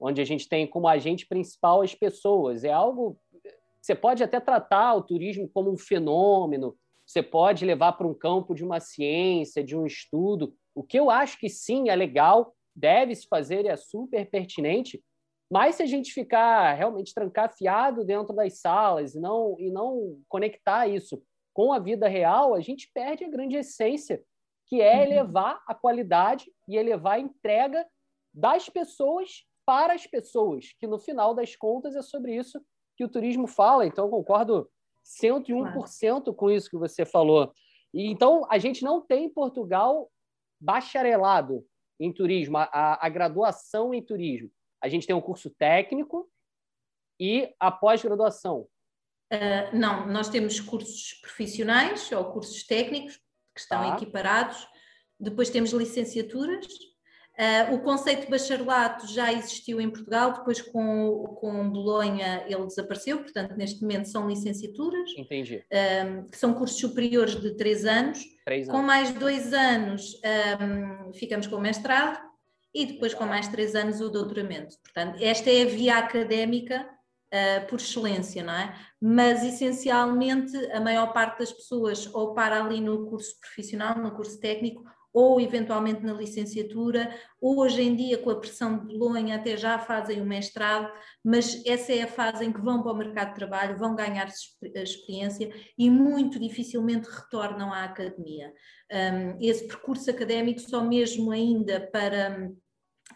onde a gente tem como agente principal as pessoas. É algo você pode até tratar o turismo como um fenômeno, você pode levar para um campo de uma ciência, de um estudo. O que eu acho que sim é legal, deve se fazer e é super pertinente, mas se a gente ficar realmente trancafiado dentro das salas e não, e não conectar isso com a vida real, a gente perde a grande essência, que é uhum. elevar a qualidade e elevar a entrega das pessoas para as pessoas, que no final das contas é sobre isso que o turismo fala. Então, eu concordo 101% com isso que você falou. E, então, a gente não tem em Portugal bacharelado em turismo, a, a graduação em turismo. A gente tem um curso técnico, e a pós-graduação? Uh, não, nós temos cursos profissionais ou cursos técnicos que estão tá. equiparados, depois temos licenciaturas. Uh, o conceito de bacharelato já existiu em Portugal, depois com, com Bolonha ele desapareceu, portanto, neste momento são licenciaturas. Entendi. Um, que são cursos superiores de três anos. Três anos. Com mais dois anos um, ficamos com o mestrado e depois com mais três anos o doutoramento. Portanto, esta é a via académica uh, por excelência, não é? Mas essencialmente a maior parte das pessoas ou para ali no curso profissional, no curso técnico, ou eventualmente na licenciatura, hoje em dia com a pressão de Bolonha até já fazem o mestrado, mas essa é a fase em que vão para o mercado de trabalho, vão ganhar experiência e muito dificilmente retornam à academia. Um, esse percurso académico só mesmo ainda para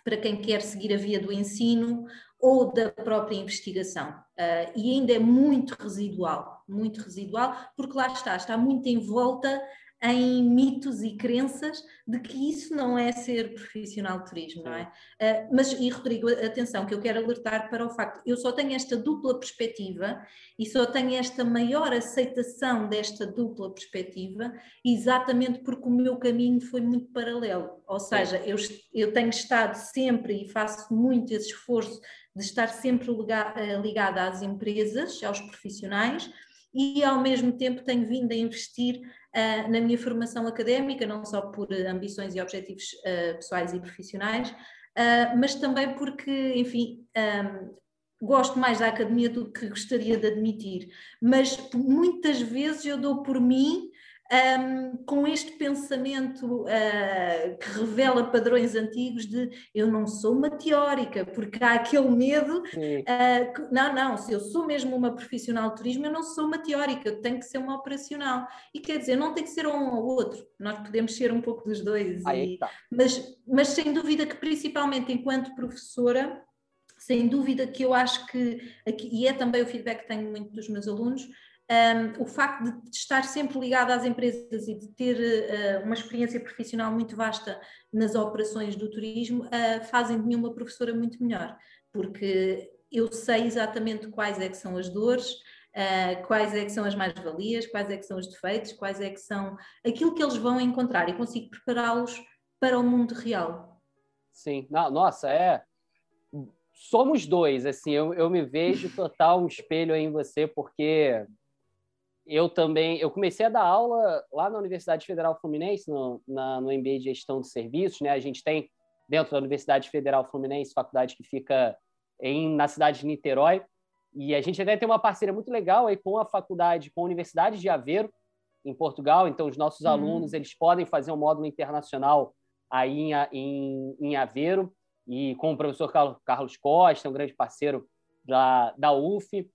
para quem quer seguir a via do ensino ou da própria investigação. Uh, e ainda é muito residual, muito residual, porque lá está, está muito em volta em mitos e crenças de que isso não é ser profissional de turismo, não é? Uh, mas, e Rodrigo, atenção, que eu quero alertar para o facto, eu só tenho esta dupla perspectiva e só tenho esta maior aceitação desta dupla perspectiva exatamente porque o meu caminho foi muito paralelo, ou seja, eu, eu tenho estado sempre e faço muito esse esforço de estar sempre eh, ligada às empresas, aos profissionais, e ao mesmo tempo tenho vindo a investir uh, na minha formação académica, não só por ambições e objetivos uh, pessoais e profissionais, uh, mas também porque, enfim, um, gosto mais da academia do que gostaria de admitir. Mas muitas vezes eu dou por mim um, com este pensamento uh, que revela padrões antigos de eu não sou uma teórica, porque há aquele medo, uh, que, não, não, se eu sou mesmo uma profissional de turismo, eu não sou uma teórica, eu tenho que ser uma operacional. E quer dizer, não tem que ser um ou outro, nós podemos ser um pouco dos dois. E, mas, mas sem dúvida que, principalmente enquanto professora, sem dúvida que eu acho que, e é também o feedback que tenho muito dos meus alunos, um, o facto de estar sempre ligado às empresas e de ter uh, uma experiência profissional muito vasta nas operações do turismo uh, fazem de mim uma professora muito melhor, porque eu sei exatamente quais é que são as dores, uh, quais é que são as mais-valias, quais é que são os defeitos, quais é que são aquilo que eles vão encontrar e consigo prepará-los para o mundo real. Sim, Não, nossa, é somos dois, assim, eu, eu me vejo total um espelho em você, porque eu também eu comecei a dar aula lá na Universidade Federal Fluminense no, na, no MBA de Gestão de Serviços, né? A gente tem dentro da Universidade Federal Fluminense faculdade que fica em, na cidade de Niterói e a gente até tem uma parceria muito legal aí com a faculdade, com a Universidade de Aveiro em Portugal. Então os nossos uhum. alunos eles podem fazer um módulo internacional aí em, em, em Aveiro e com o professor Carlos Costa, um grande parceiro da, da UF.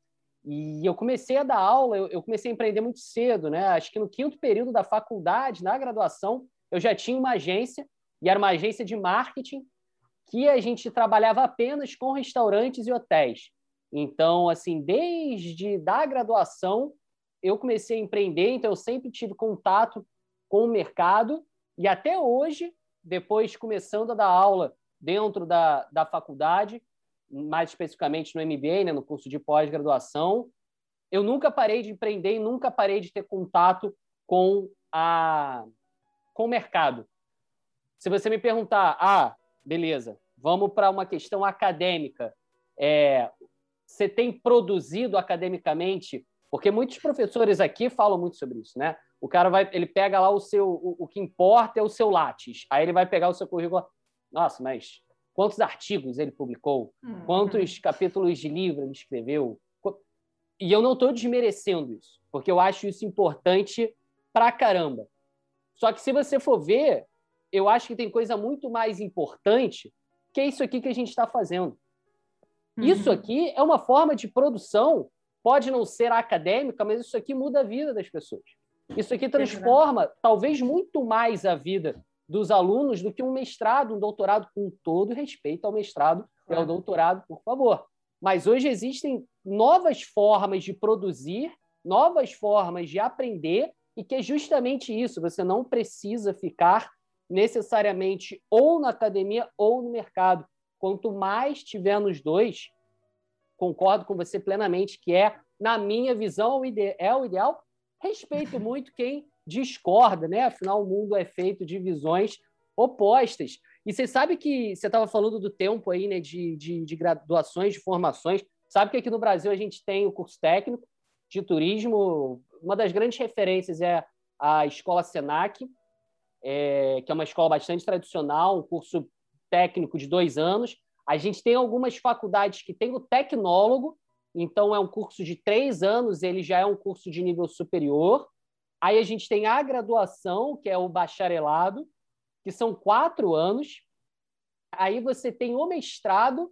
E eu comecei a dar aula, eu, comecei a empreender muito cedo, né? Acho que no quinto período da faculdade, na graduação, eu já tinha uma agência, e era uma agência de marketing, que a gente trabalhava apenas com restaurantes e hotéis. Então, assim, desde da graduação, eu comecei a empreender, então eu sempre tive contato com o mercado, e até hoje, depois começando a dar aula dentro da, da faculdade, mais especificamente no MBA, né, no curso de pós-graduação, eu nunca parei de empreender e nunca parei de ter contato com, a, com o mercado. Se você me perguntar, ah, beleza, vamos para uma questão acadêmica, é, você tem produzido academicamente? Porque muitos professores aqui falam muito sobre isso, né? O cara vai, ele pega lá o seu, o, o que importa é o seu látis. Aí ele vai pegar o seu currículo, nossa, mas quantos artigos ele publicou, uhum. quantos capítulos de livro ele escreveu. E eu não estou desmerecendo isso, porque eu acho isso importante pra caramba. Só que se você for ver, eu acho que tem coisa muito mais importante que é isso aqui que a gente está fazendo. Uhum. Isso aqui é uma forma de produção, pode não ser acadêmica, mas isso aqui muda a vida das pessoas. Isso aqui transforma, talvez, muito mais a vida dos alunos do que um mestrado, um doutorado, com todo respeito ao mestrado e ao doutorado, por favor. Mas hoje existem novas formas de produzir, novas formas de aprender, e que é justamente isso: você não precisa ficar necessariamente ou na academia ou no mercado. Quanto mais tiver nos dois, concordo com você plenamente que é, na minha visão, é o ideal. Respeito (laughs) muito quem discorda, né? Afinal, o mundo é feito de visões opostas. E você sabe que você estava falando do tempo aí, né, de, de, de, graduações, de formações. Sabe que aqui no Brasil a gente tem o curso técnico de turismo. Uma das grandes referências é a Escola Senac, é, que é uma escola bastante tradicional, um curso técnico de dois anos. A gente tem algumas faculdades que tem o tecnólogo, então é um curso de três anos, ele já é um curso de nível superior. Aí a gente tem a graduação, que é o bacharelado, que são quatro anos. Aí você tem o mestrado,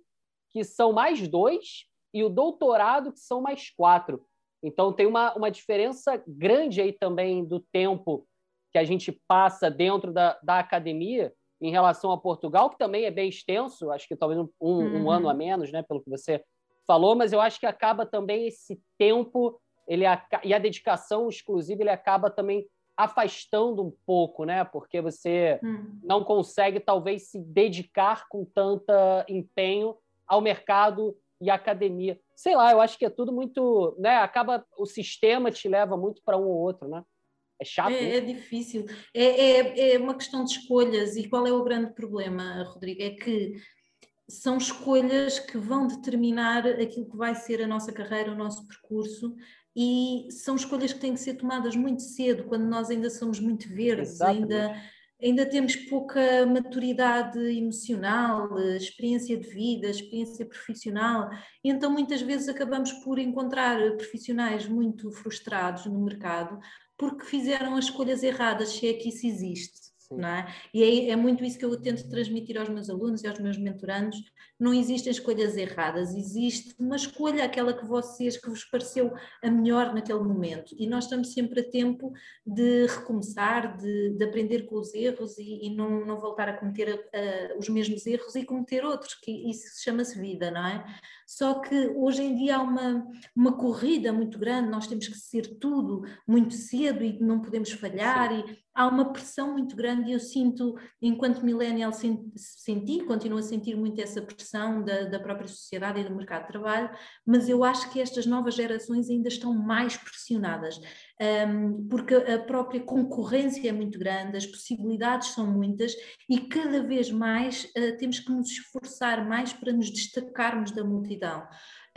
que são mais dois, e o doutorado, que são mais quatro. Então, tem uma, uma diferença grande aí também do tempo que a gente passa dentro da, da academia em relação a Portugal, que também é bem extenso, acho que talvez um, um, uhum. um ano a menos, né, pelo que você falou, mas eu acho que acaba também esse tempo ele e a dedicação exclusiva ele acaba também afastando um pouco, né? Porque você hum. não consegue talvez se dedicar com tanta empenho ao mercado e à academia. Sei lá, eu acho que é tudo muito, né? Acaba o sistema te leva muito para um ou outro, né? É chato. É, é difícil. É, é, é uma questão de escolhas. E qual é o grande problema, Rodrigo? É que são escolhas que vão determinar aquilo que vai ser a nossa carreira, o nosso percurso, e são escolhas que têm que ser tomadas muito cedo, quando nós ainda somos muito verdes, ainda, ainda temos pouca maturidade emocional, experiência de vida, experiência profissional, e então muitas vezes acabamos por encontrar profissionais muito frustrados no mercado porque fizeram as escolhas erradas, se é que isso existe. Não é? E é, é, muito isso que eu tento transmitir aos meus alunos e aos meus mentorandos. Não existem escolhas erradas, existe uma escolha, aquela que vocês, que vos pareceu a melhor naquele momento. E nós estamos sempre a tempo de recomeçar, de, de aprender com os erros e, e não, não, voltar a cometer uh, os mesmos erros e cometer outros, que isso chama-se vida, não é? Só que hoje em dia há uma, uma corrida muito grande, nós temos que ser tudo muito cedo e não podemos falhar, Sim. e há uma pressão muito grande e eu sinto, enquanto millennial, senti, continuo a sentir muito essa pressão da, da própria sociedade e do mercado de trabalho, mas eu acho que estas novas gerações ainda estão mais pressionadas, um, porque a própria concorrência é muito grande, as possibilidades são muitas e cada vez mais uh, temos que nos esforçar mais para nos destacarmos da multidão.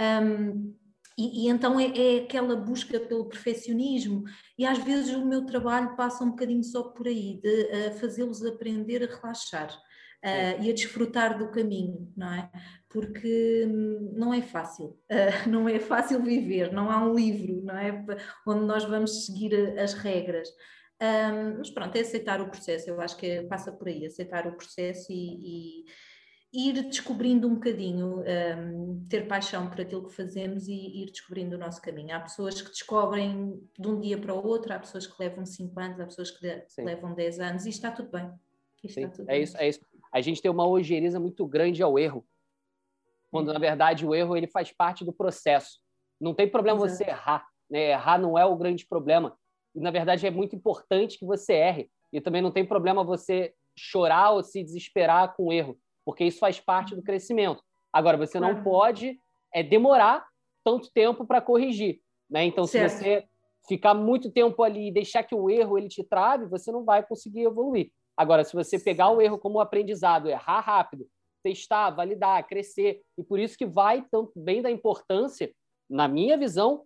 Um, e, e, então é, é, aquela busca pelo perfeccionismo, e às vezes o meu trabalho passa um bocadinho só por aí, de uh, fazê-los aprender a relaxar uh, e a desfrutar do caminho, não é? Porque hum, não é fácil, uh, (laughs) não é fácil viver, não há um livro, não é? Onde nós vamos seguir as regras. Um, mas pronto, é aceitar o processo, eu acho que passa por aí, aceitar o processo e, e ir descobrindo um bocadinho, um, ter paixão por aquilo que fazemos e ir descobrindo o nosso caminho. Há pessoas que descobrem de um dia para o outro, há pessoas que levam 5 anos, há pessoas que Sim. levam 10 anos e está tudo bem. Está tudo é bem. isso, é isso. A gente tem uma ojeriza muito grande ao erro, quando na verdade o erro ele faz parte do processo. Não tem problema Exato. você errar, né? Errar não é o grande problema. E na verdade é muito importante que você erre. E também não tem problema você chorar ou se desesperar com o erro porque isso faz parte do crescimento. Agora, você não pode é, demorar tanto tempo para corrigir. Né? Então, certo. se você ficar muito tempo ali e deixar que o erro ele te trave, você não vai conseguir evoluir. Agora, se você pegar o erro como aprendizado, errar rápido, testar, validar, crescer, e por isso que vai também da importância, na minha visão,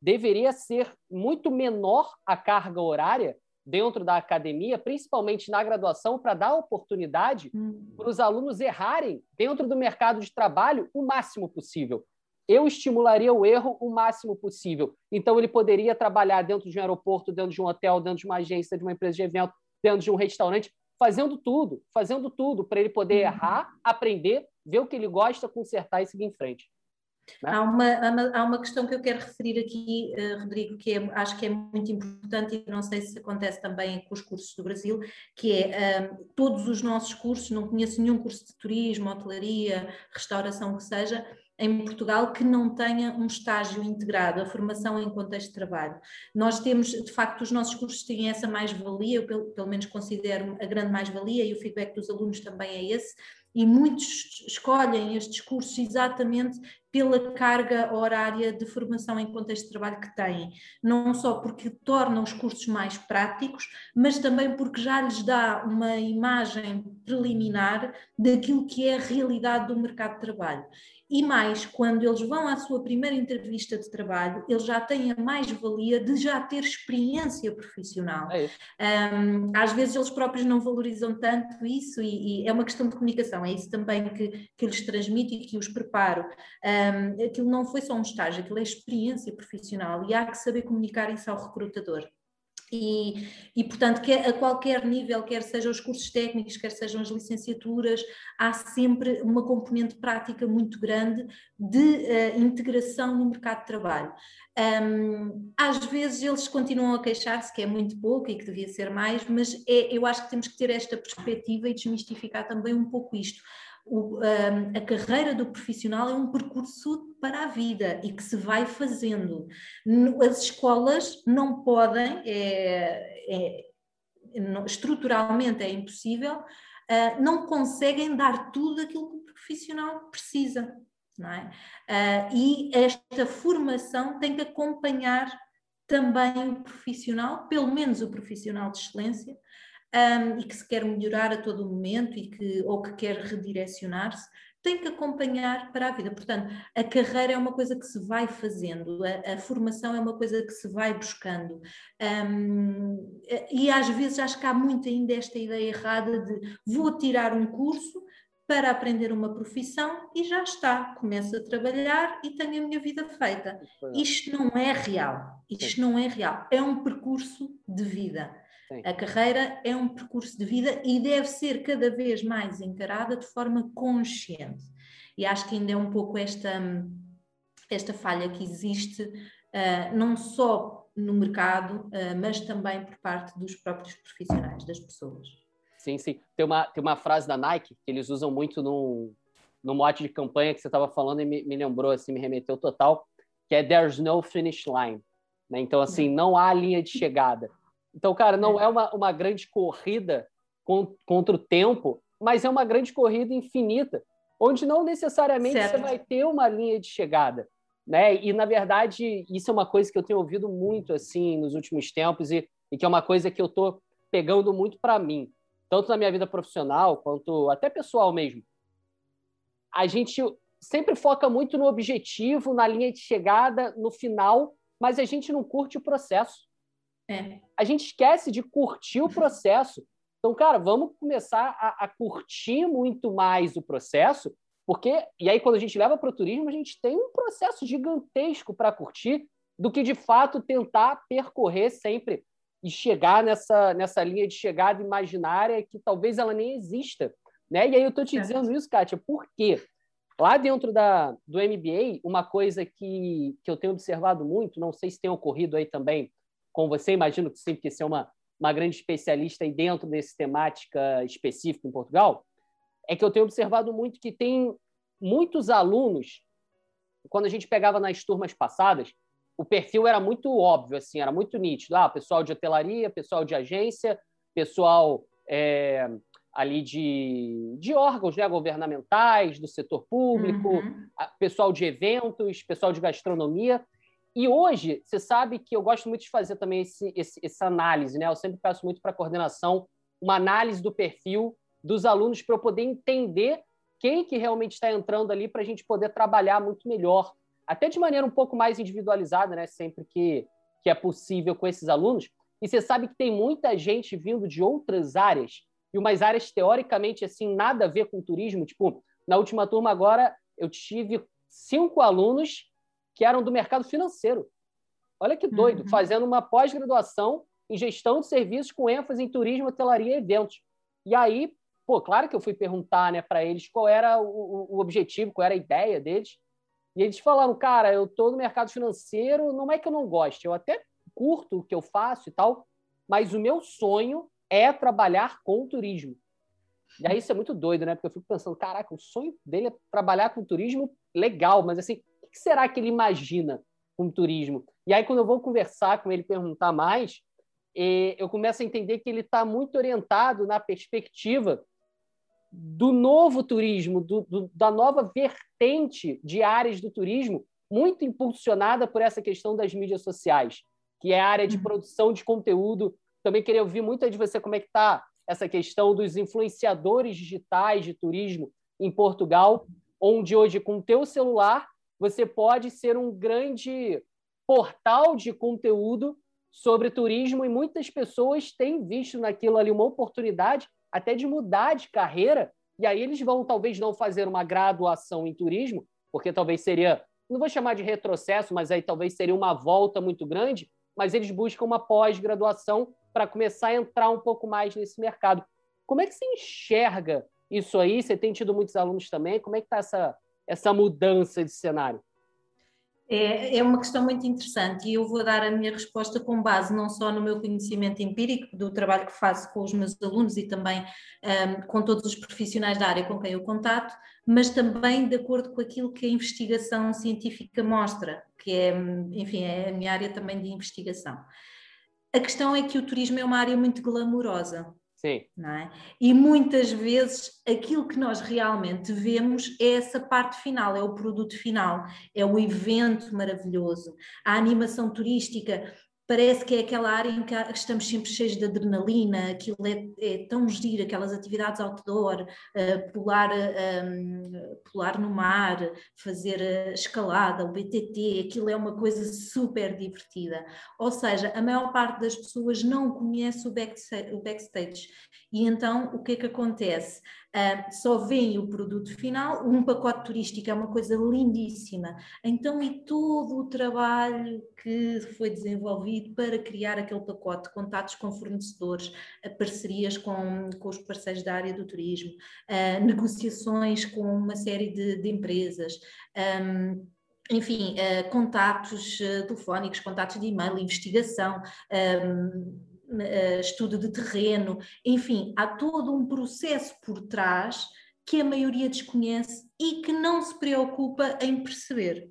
deveria ser muito menor a carga horária dentro da academia, principalmente na graduação, para dar oportunidade hum. para os alunos errarem dentro do mercado de trabalho o máximo possível. Eu estimularia o erro o máximo possível. Então, ele poderia trabalhar dentro de um aeroporto, dentro de um hotel, dentro de uma agência, de uma empresa de evento, dentro de um restaurante, fazendo tudo, fazendo tudo, para ele poder hum. errar, aprender, ver o que ele gosta, consertar e seguir em frente. Né? Há, uma, há uma questão que eu quero referir aqui, uh, Rodrigo, que é, acho que é muito importante e não sei se acontece também com os cursos do Brasil, que é uh, todos os nossos cursos, não conheço nenhum curso de turismo, hotelaria, restauração, que seja, em Portugal que não tenha um estágio integrado, a formação em contexto de trabalho. Nós temos, de facto, os nossos cursos têm essa mais-valia, eu pelo, pelo menos considero a grande mais-valia e o feedback dos alunos também é esse, E muitos escolhem estes cursos exatamente pela carga horária de formação em contexto de trabalho que têm, não só porque tornam os cursos mais práticos, mas também porque já lhes dá uma imagem preliminar daquilo que é a realidade do mercado de trabalho. E mais, quando eles vão à sua primeira entrevista de trabalho, eles já têm a mais-valia de já ter experiência profissional. É um, às vezes eles próprios não valorizam tanto isso e, e, é uma questão de comunicação, é isso também que, que lhes transmito e que os preparo. Um, aquilo não foi só um estágio, aquilo é experiência profissional e há que saber comunicar isso ao recrutador. E, e, portanto, a qualquer nível, quer sejam os cursos técnicos, quer sejam as licenciaturas, há sempre uma componente prática muito grande de uh, integração no mercado de trabalho. Um, às vezes eles continuam a queixar-se que é muito pouco e que devia ser mais, mas é, eu acho que temos que ter esta perspectiva e desmistificar também um pouco isto o, a, a carreira do profissional é um percurso para a vida e que se vai fazendo. As escolas não podem, é, é, estruturalmente é impossível, uh, não conseguem dar tudo aquilo que o profissional precisa. É? Uh, e esta formação tem que acompanhar também o profissional, pelo menos o profissional de excelência, um, e que se quer melhorar a todo momento e que, ou que quer redirecionar-se, tem que acompanhar para a vida. Portanto, a carreira é uma coisa que se vai fazendo, a, a formação é uma coisa que se vai buscando. Um, e às vezes acho que há muito ainda esta ideia errada de vou tirar um curso para aprender uma profissão e já está, começo a trabalhar e tenho a minha vida feita. Isto não é real, isto não é real, é um percurso de vida. Sim. A carreira é um percurso de vida e deve ser cada vez mais encarada de forma consciente. E acho que ainda é um pouco esta, esta falha que existe, uh, não só no mercado, uh, mas também por parte dos próprios profissionais, das pessoas. Sim, sim. Tem uma, tem uma frase da Nike que eles usam muito no, no mote de campanha que você estava falando e me, me lembrou, assim, me remeteu total, que é There's no finish line. Né? Então, assim, não há linha de chegada. Então, cara, não é, é uma, uma grande corrida contra o tempo, mas é uma grande corrida infinita, onde não necessariamente certo. você vai ter uma linha de chegada. Né? E, na verdade, isso é uma coisa que eu tenho ouvido muito assim nos últimos tempos e, e que é uma coisa que eu estou pegando muito para mim, tanto na minha vida profissional quanto até pessoal mesmo. A gente sempre foca muito no objetivo, na linha de chegada, no final, mas a gente não curte o processo. É. A gente esquece de curtir o processo. Então, cara, vamos começar a, a curtir muito mais o processo, porque e aí quando a gente leva para o turismo, a gente tem um processo gigantesco para curtir do que de fato tentar percorrer sempre e chegar nessa, nessa linha de chegada imaginária que talvez ela nem exista. Né? E aí eu estou te dizendo isso, Kátia, por quê? Lá dentro da, do MBA, uma coisa que, que eu tenho observado muito, não sei se tem ocorrido aí também com você, imagino que sim, porque você é uma, uma grande especialista aí dentro desse temática específica em Portugal, é que eu tenho observado muito que tem muitos alunos, quando a gente pegava nas turmas passadas, o perfil era muito óbvio, assim, era muito nítido. Ah, pessoal de hotelaria, pessoal de agência, pessoal é, ali de, de órgãos né, governamentais, do setor público, uhum. pessoal de eventos, pessoal de gastronomia. E hoje, você sabe que eu gosto muito de fazer também esse, esse essa análise, né? Eu sempre peço muito para a coordenação uma análise do perfil dos alunos para eu poder entender quem que realmente está entrando ali para a gente poder trabalhar muito melhor, até de maneira um pouco mais individualizada, né? Sempre que, que é possível com esses alunos. E você sabe que tem muita gente vindo de outras áreas, e umas áreas teoricamente assim nada a ver com turismo. Tipo, na última turma agora eu tive cinco alunos que eram do mercado financeiro. Olha que doido, uhum. fazendo uma pós-graduação em gestão de serviços com ênfase em turismo, hotelaria e eventos. E aí, pô, claro que eu fui perguntar né, para eles qual era o, o, objetivo, qual era a ideia deles. E eles falaram, cara, eu estou no mercado financeiro, não é que eu não goste, eu até curto o que eu faço e tal, mas o meu sonho é trabalhar com turismo. E aí isso é muito doido, né? Porque eu fico pensando, caraca, o sonho dele é trabalhar com turismo legal, mas assim, que será que ele imagina com turismo? E aí, quando eu vou conversar com ele, perguntar mais, eu começo a entender que ele está muito orientado na perspectiva do novo turismo, do, do, da nova vertente de áreas do turismo, muito impulsionada por essa questão das mídias sociais, que é a área de uhum. produção de conteúdo. Também queria ouvir muito de você como é que está essa questão dos influenciadores digitais de turismo em Portugal, onde hoje, com o teu celular, você pode ser um grande portal de conteúdo sobre turismo e muitas pessoas têm visto naquilo ali uma oportunidade até de mudar de carreira e aí eles vão talvez não fazer uma graduação em turismo, porque talvez seria, não vou chamar de retrocesso, mas aí talvez seria uma volta muito grande, mas eles buscam uma pós-graduação para começar a entrar um pouco mais nesse mercado. Como é que você enxerga isso aí? Você tem tido muitos alunos também? Como é que está essa, essa mudança de cenário? É, é uma questão muito interessante e eu vou dar a minha resposta com base não só no meu conhecimento empírico do trabalho que faço com os meus alunos e também um, com todos os profissionais da área com quem eu contato, mas também de acordo com aquilo que a investigação científica mostra, que é, enfim, é a minha área também de investigação. A questão é que o turismo é uma área muito glamourosa. Sim. É? E muitas vezes aquilo que nós realmente vemos é essa parte final, é o produto final, é o evento maravilhoso, a animação turística parece que é aquela área em que estamos sempre cheios de adrenalina, aquilo é, é tão giro, aquelas atividades outdoor, uh, pular, uh, pular no mar, fazer escalada, o BTT, aquilo é uma coisa super divertida. Ou seja, a maior parte das pessoas não conhece o o backstage e então o que é que acontece? Uh, só vem o produto final, um pacote turístico é uma coisa lindíssima. Então, e todo o trabalho que foi desenvolvido para criar aquele pacote, contatos com fornecedores, parcerias com, com os parceiros da área do turismo, uh, negociações com uma série de, de empresas. Um, enfim, uh, contatos uh, telefónicos, contatos de e-mail, investigação, um, estudo de terreno, enfim, há todo um processo por trás que a maioria desconhece e que não se preocupa em perceber.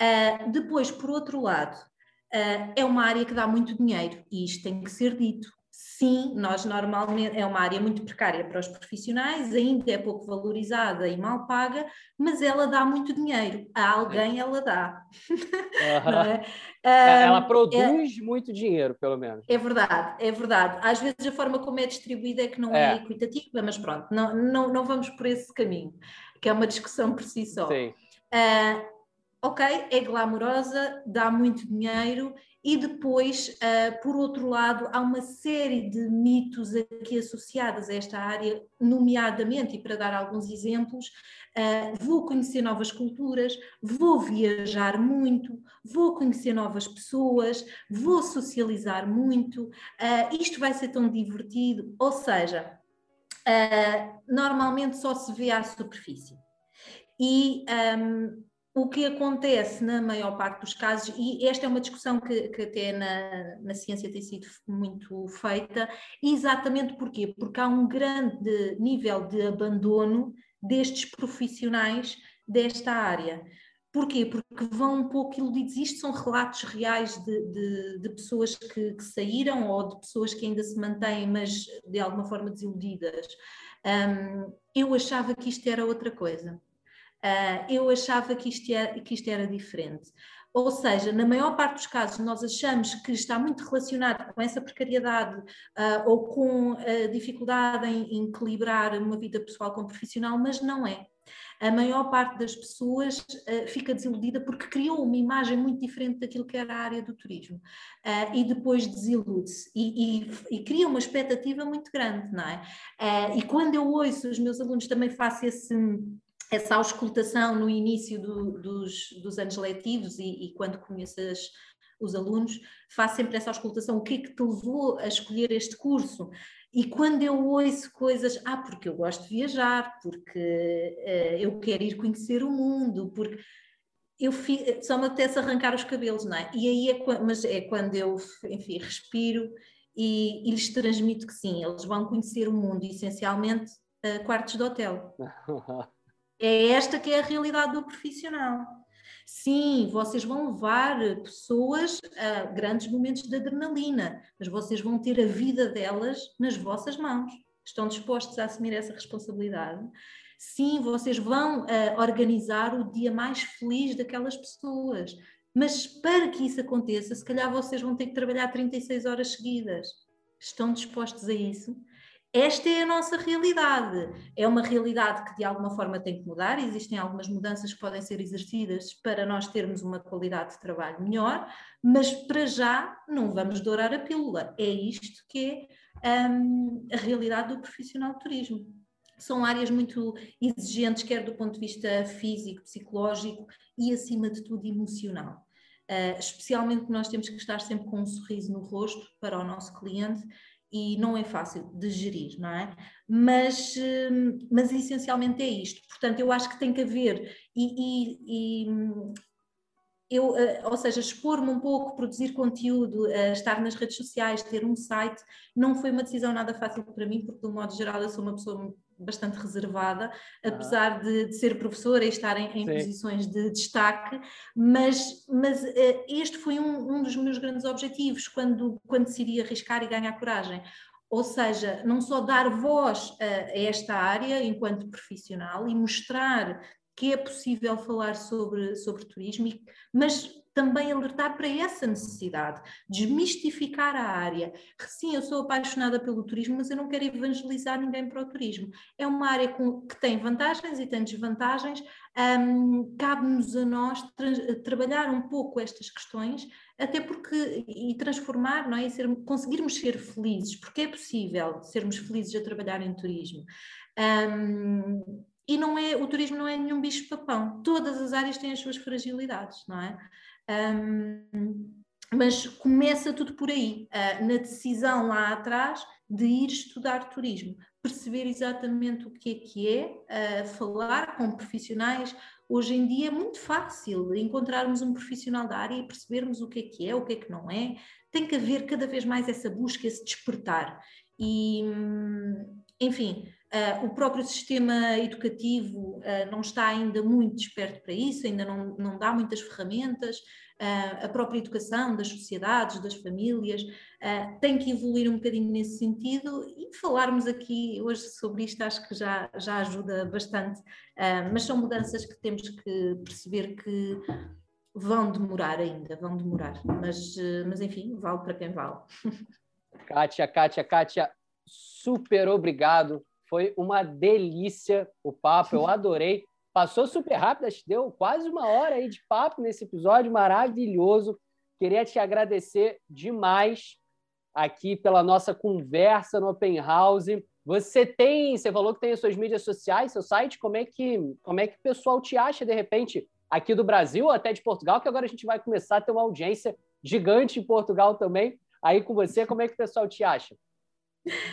Uh, depois, por outro lado, uh, é uma área que dá muito dinheiro e isto tem que ser dito. Sim, nós normalmente é uma área muito precária para os profissionais, ainda é pouco valorizada e mal paga, mas ela dá muito dinheiro. A alguém ela dá. (laughs) é? ela produz é, muito dinheiro, pelo menos. É verdade, é verdade. Às vezes a forma como é distribuída é que não é, é equitativa, mas pronto, não, não, não vamos por esse caminho, que é uma discussão por si só. Sim. Uh, ok, é glamourosa, dá muito dinheiro e depois, uh, por outro lado, há uma série de mitos aqui associados a esta área, nomeadamente, e para dar alguns exemplos, uh, vou conhecer novas culturas, vou viajar muito, vou conhecer novas pessoas, vou socializar muito, uh, isto vai ser tão divertido, ou seja, normalmente só se vê à superfície. E um, o que acontece na maior parte dos casos, e esta é uma discussão que, que até na, na, ciência tem sido muito feita, exatamente porquê? Porque há um grande nível de abandono destes profissionais desta área. Porquê? Porque vão um pouco iludidos. Isto são relatos reais de, de, de pessoas que, que, saíram ou de pessoas que ainda se mantêm, mas de alguma forma desiludidas. Um, eu achava que isto era outra coisa eu achava que isto, era, que isto era diferente. Ou seja, na maior parte dos casos, nós achamos que está muito relacionado com essa precariedade uh, ou com a dificuldade em, em, equilibrar uma vida pessoal com profissional, mas não é. A maior parte das pessoas uh, fica desiludida porque criou uma imagem muito diferente daquilo que era a área do turismo uh, e depois desilude-se e, e, e, cria uma expectativa muito grande, não é? e quando eu ouço os meus alunos também faço esse essa auscultação no início do, dos, dos, anos letivos e, e quando conheças os alunos, faço sempre essa auscultação, o que é que te levou a escolher este curso? E quando eu ouço coisas, ah, porque eu gosto de viajar, porque uh, eu quero ir conhecer o mundo, porque eu só me apetece arrancar os cabelos, não é? E aí é, mas é quando eu, enfim, respiro e, e lhes transmito que sim, eles vão conhecer o mundo, essencialmente, uh, quartos de hotel. (laughs) É esta que é a realidade do profissional. Sim, vocês vão levar pessoas a grandes momentos de adrenalina, mas vocês vão ter a vida delas nas vossas mãos. Estão dispostos a assumir essa responsabilidade? Sim, vocês vão uh, organizar o dia mais feliz daquelas pessoas. Mas para que isso aconteça, se calhar vocês vão ter que trabalhar 36 horas seguidas. Estão dispostos a isso? Esta é a nossa realidade. É uma realidade que de alguma forma tem que mudar. Existem algumas mudanças que podem ser exercidas para nós termos uma qualidade de trabalho melhor, mas para já não vamos dourar a pílula. É isto que é um, a realidade do profissional de turismo. São áreas muito exigentes, quer do ponto de vista físico, psicológico e, acima de tudo, emocional. Uh, especialmente nós temos que estar sempre com um sorriso no rosto para o nosso cliente e não é fácil de gerir, não é? Mas, hum, mas essencialmente é isto. Portanto, eu acho que tem que haver, e, e, e eu, eh, ou seja, expor-me um pouco, produzir conteúdo, eh, estar nas redes sociais, ter um site, não foi uma decisão nada fácil para mim, porque, de um modo geral, eu sou uma pessoa bastante reservada, ah. apesar de, de, ser professora e estar em, em posições de destaque, mas, mas uh, este foi um, um, dos meus grandes objetivos quando, quando decidi arriscar e ganhar coragem. Ou seja, não só dar voz a, a esta área enquanto profissional e mostrar que é possível falar sobre, sobre turismo, mas também alertar para essa necessidade, desmistificar a área. Sim, eu sou apaixonada pelo turismo, mas eu não quero evangelizar ninguém para o turismo. É uma área com, que tem vantagens e tem desvantagens. Um, Cabe-nos a nós tra trabalhar um pouco estas questões, até porque e transformar, não é? E ser, conseguirmos ser felizes, porque é possível sermos felizes a trabalhar em turismo. Um, e não é, o turismo não é nenhum bicho-papão. Todas as áreas têm as suas fragilidades, não é? Um, mas começa tudo por aí, uh, na decisão lá atrás de ir estudar turismo, perceber exatamente o que é que é, uh, falar com profissionais. Hoje em dia é muito fácil encontrarmos um profissional da área e percebermos o que é que é, o que é que não é. Tem que haver cada vez mais essa busca, esse despertar. E, enfim, Uh, o próprio sistema educativo uh, não está ainda muito desperto para isso, ainda não, não dá muitas ferramentas. Uh, a própria educação das sociedades, das famílias, tem que evoluir um bocadinho nesse sentido e falarmos aqui hoje sobre isto acho que já, já ajuda bastante, mas são mudanças que temos que perceber que vão demorar ainda, vão demorar, mas, mas enfim, vale para quem vale. (laughs) Kátia, Kátia, Kátia, super obrigado foi uma delícia o papo, eu (laughs) adorei. Passou super rápido, acho que deu quase uma hora aí de papo nesse episódio maravilhoso. Queria te agradecer demais aqui pela nossa conversa no Open House. Você tem, você falou que tem as suas mídias sociais, seu site, como é que, como é que o pessoal te acha de repente aqui do Brasil ou até de Portugal, que agora a gente vai começar a ter uma audiência gigante em Portugal também. Aí com você, como é que o pessoal te acha?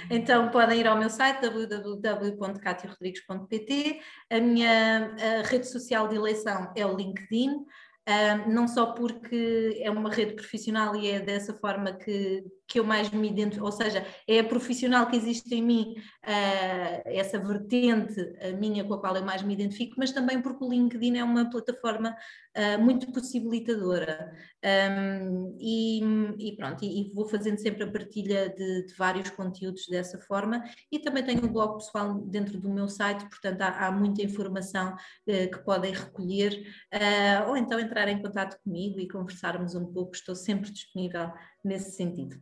Então podem ir ao meu site www.catiarodrigues.pt. A minha a rede social de eleição é o LinkedIn. Uh, não só porque é uma rede profissional e é dessa forma que, que eu mais me identifico, ou seja, é a profissional que existe em mim, uh, essa vertente minha com a qual eu mais me identifico, mas também porque o LinkedIn é uma plataforma uh, muito possibilitadora. Um, e, e, pronto, e, e, vou fazendo sempre a partilha de, de, vários conteúdos dessa forma e também tenho um blog pessoal dentro do meu site, portanto há, há muita informação que podem recolher ou então entrar em contato comigo e conversarmos um pouco, estou sempre disponível nesse sentido.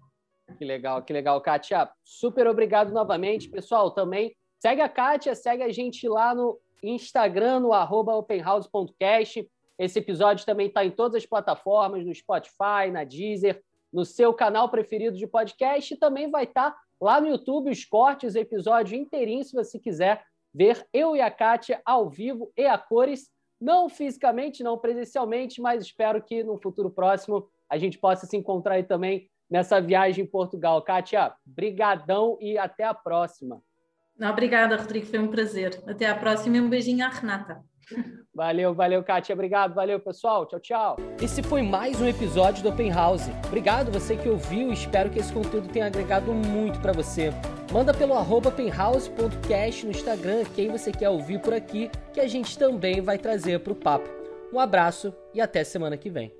Que legal, que legal, Kátia. Super obrigado novamente. Pessoal, também segue a Kátia, segue a gente lá no Instagram, no openhouse.cast. Esse episódio também está em todas as plataformas, no Spotify, na Deezer, no seu canal preferido de podcast e também vai estar tá lá no YouTube os cortes, episódio inteirinho, se você quiser ver eu e a Kátia ao vivo e a cores não fisicamente, não presencialmente, mas espero que no futuro próximo a gente possa se encontrar aí também nessa viagem em Portugal. Kátia, brigadão e até a próxima. Obrigada, Rodrigo, foi um prazer. Até a próxima e um beijinho à Renata. Valeu, valeu, Kátia. Obrigado, valeu, pessoal. Tchau, tchau. Esse foi mais um episódio do Open House. Obrigado você que ouviu e espero que esse conteúdo tenha agregado muito para você. Manda pelo arroba openhouse.cast no Instagram quem você quer ouvir por aqui, que a gente também vai trazer para o papo. Um abraço e até semana que vem.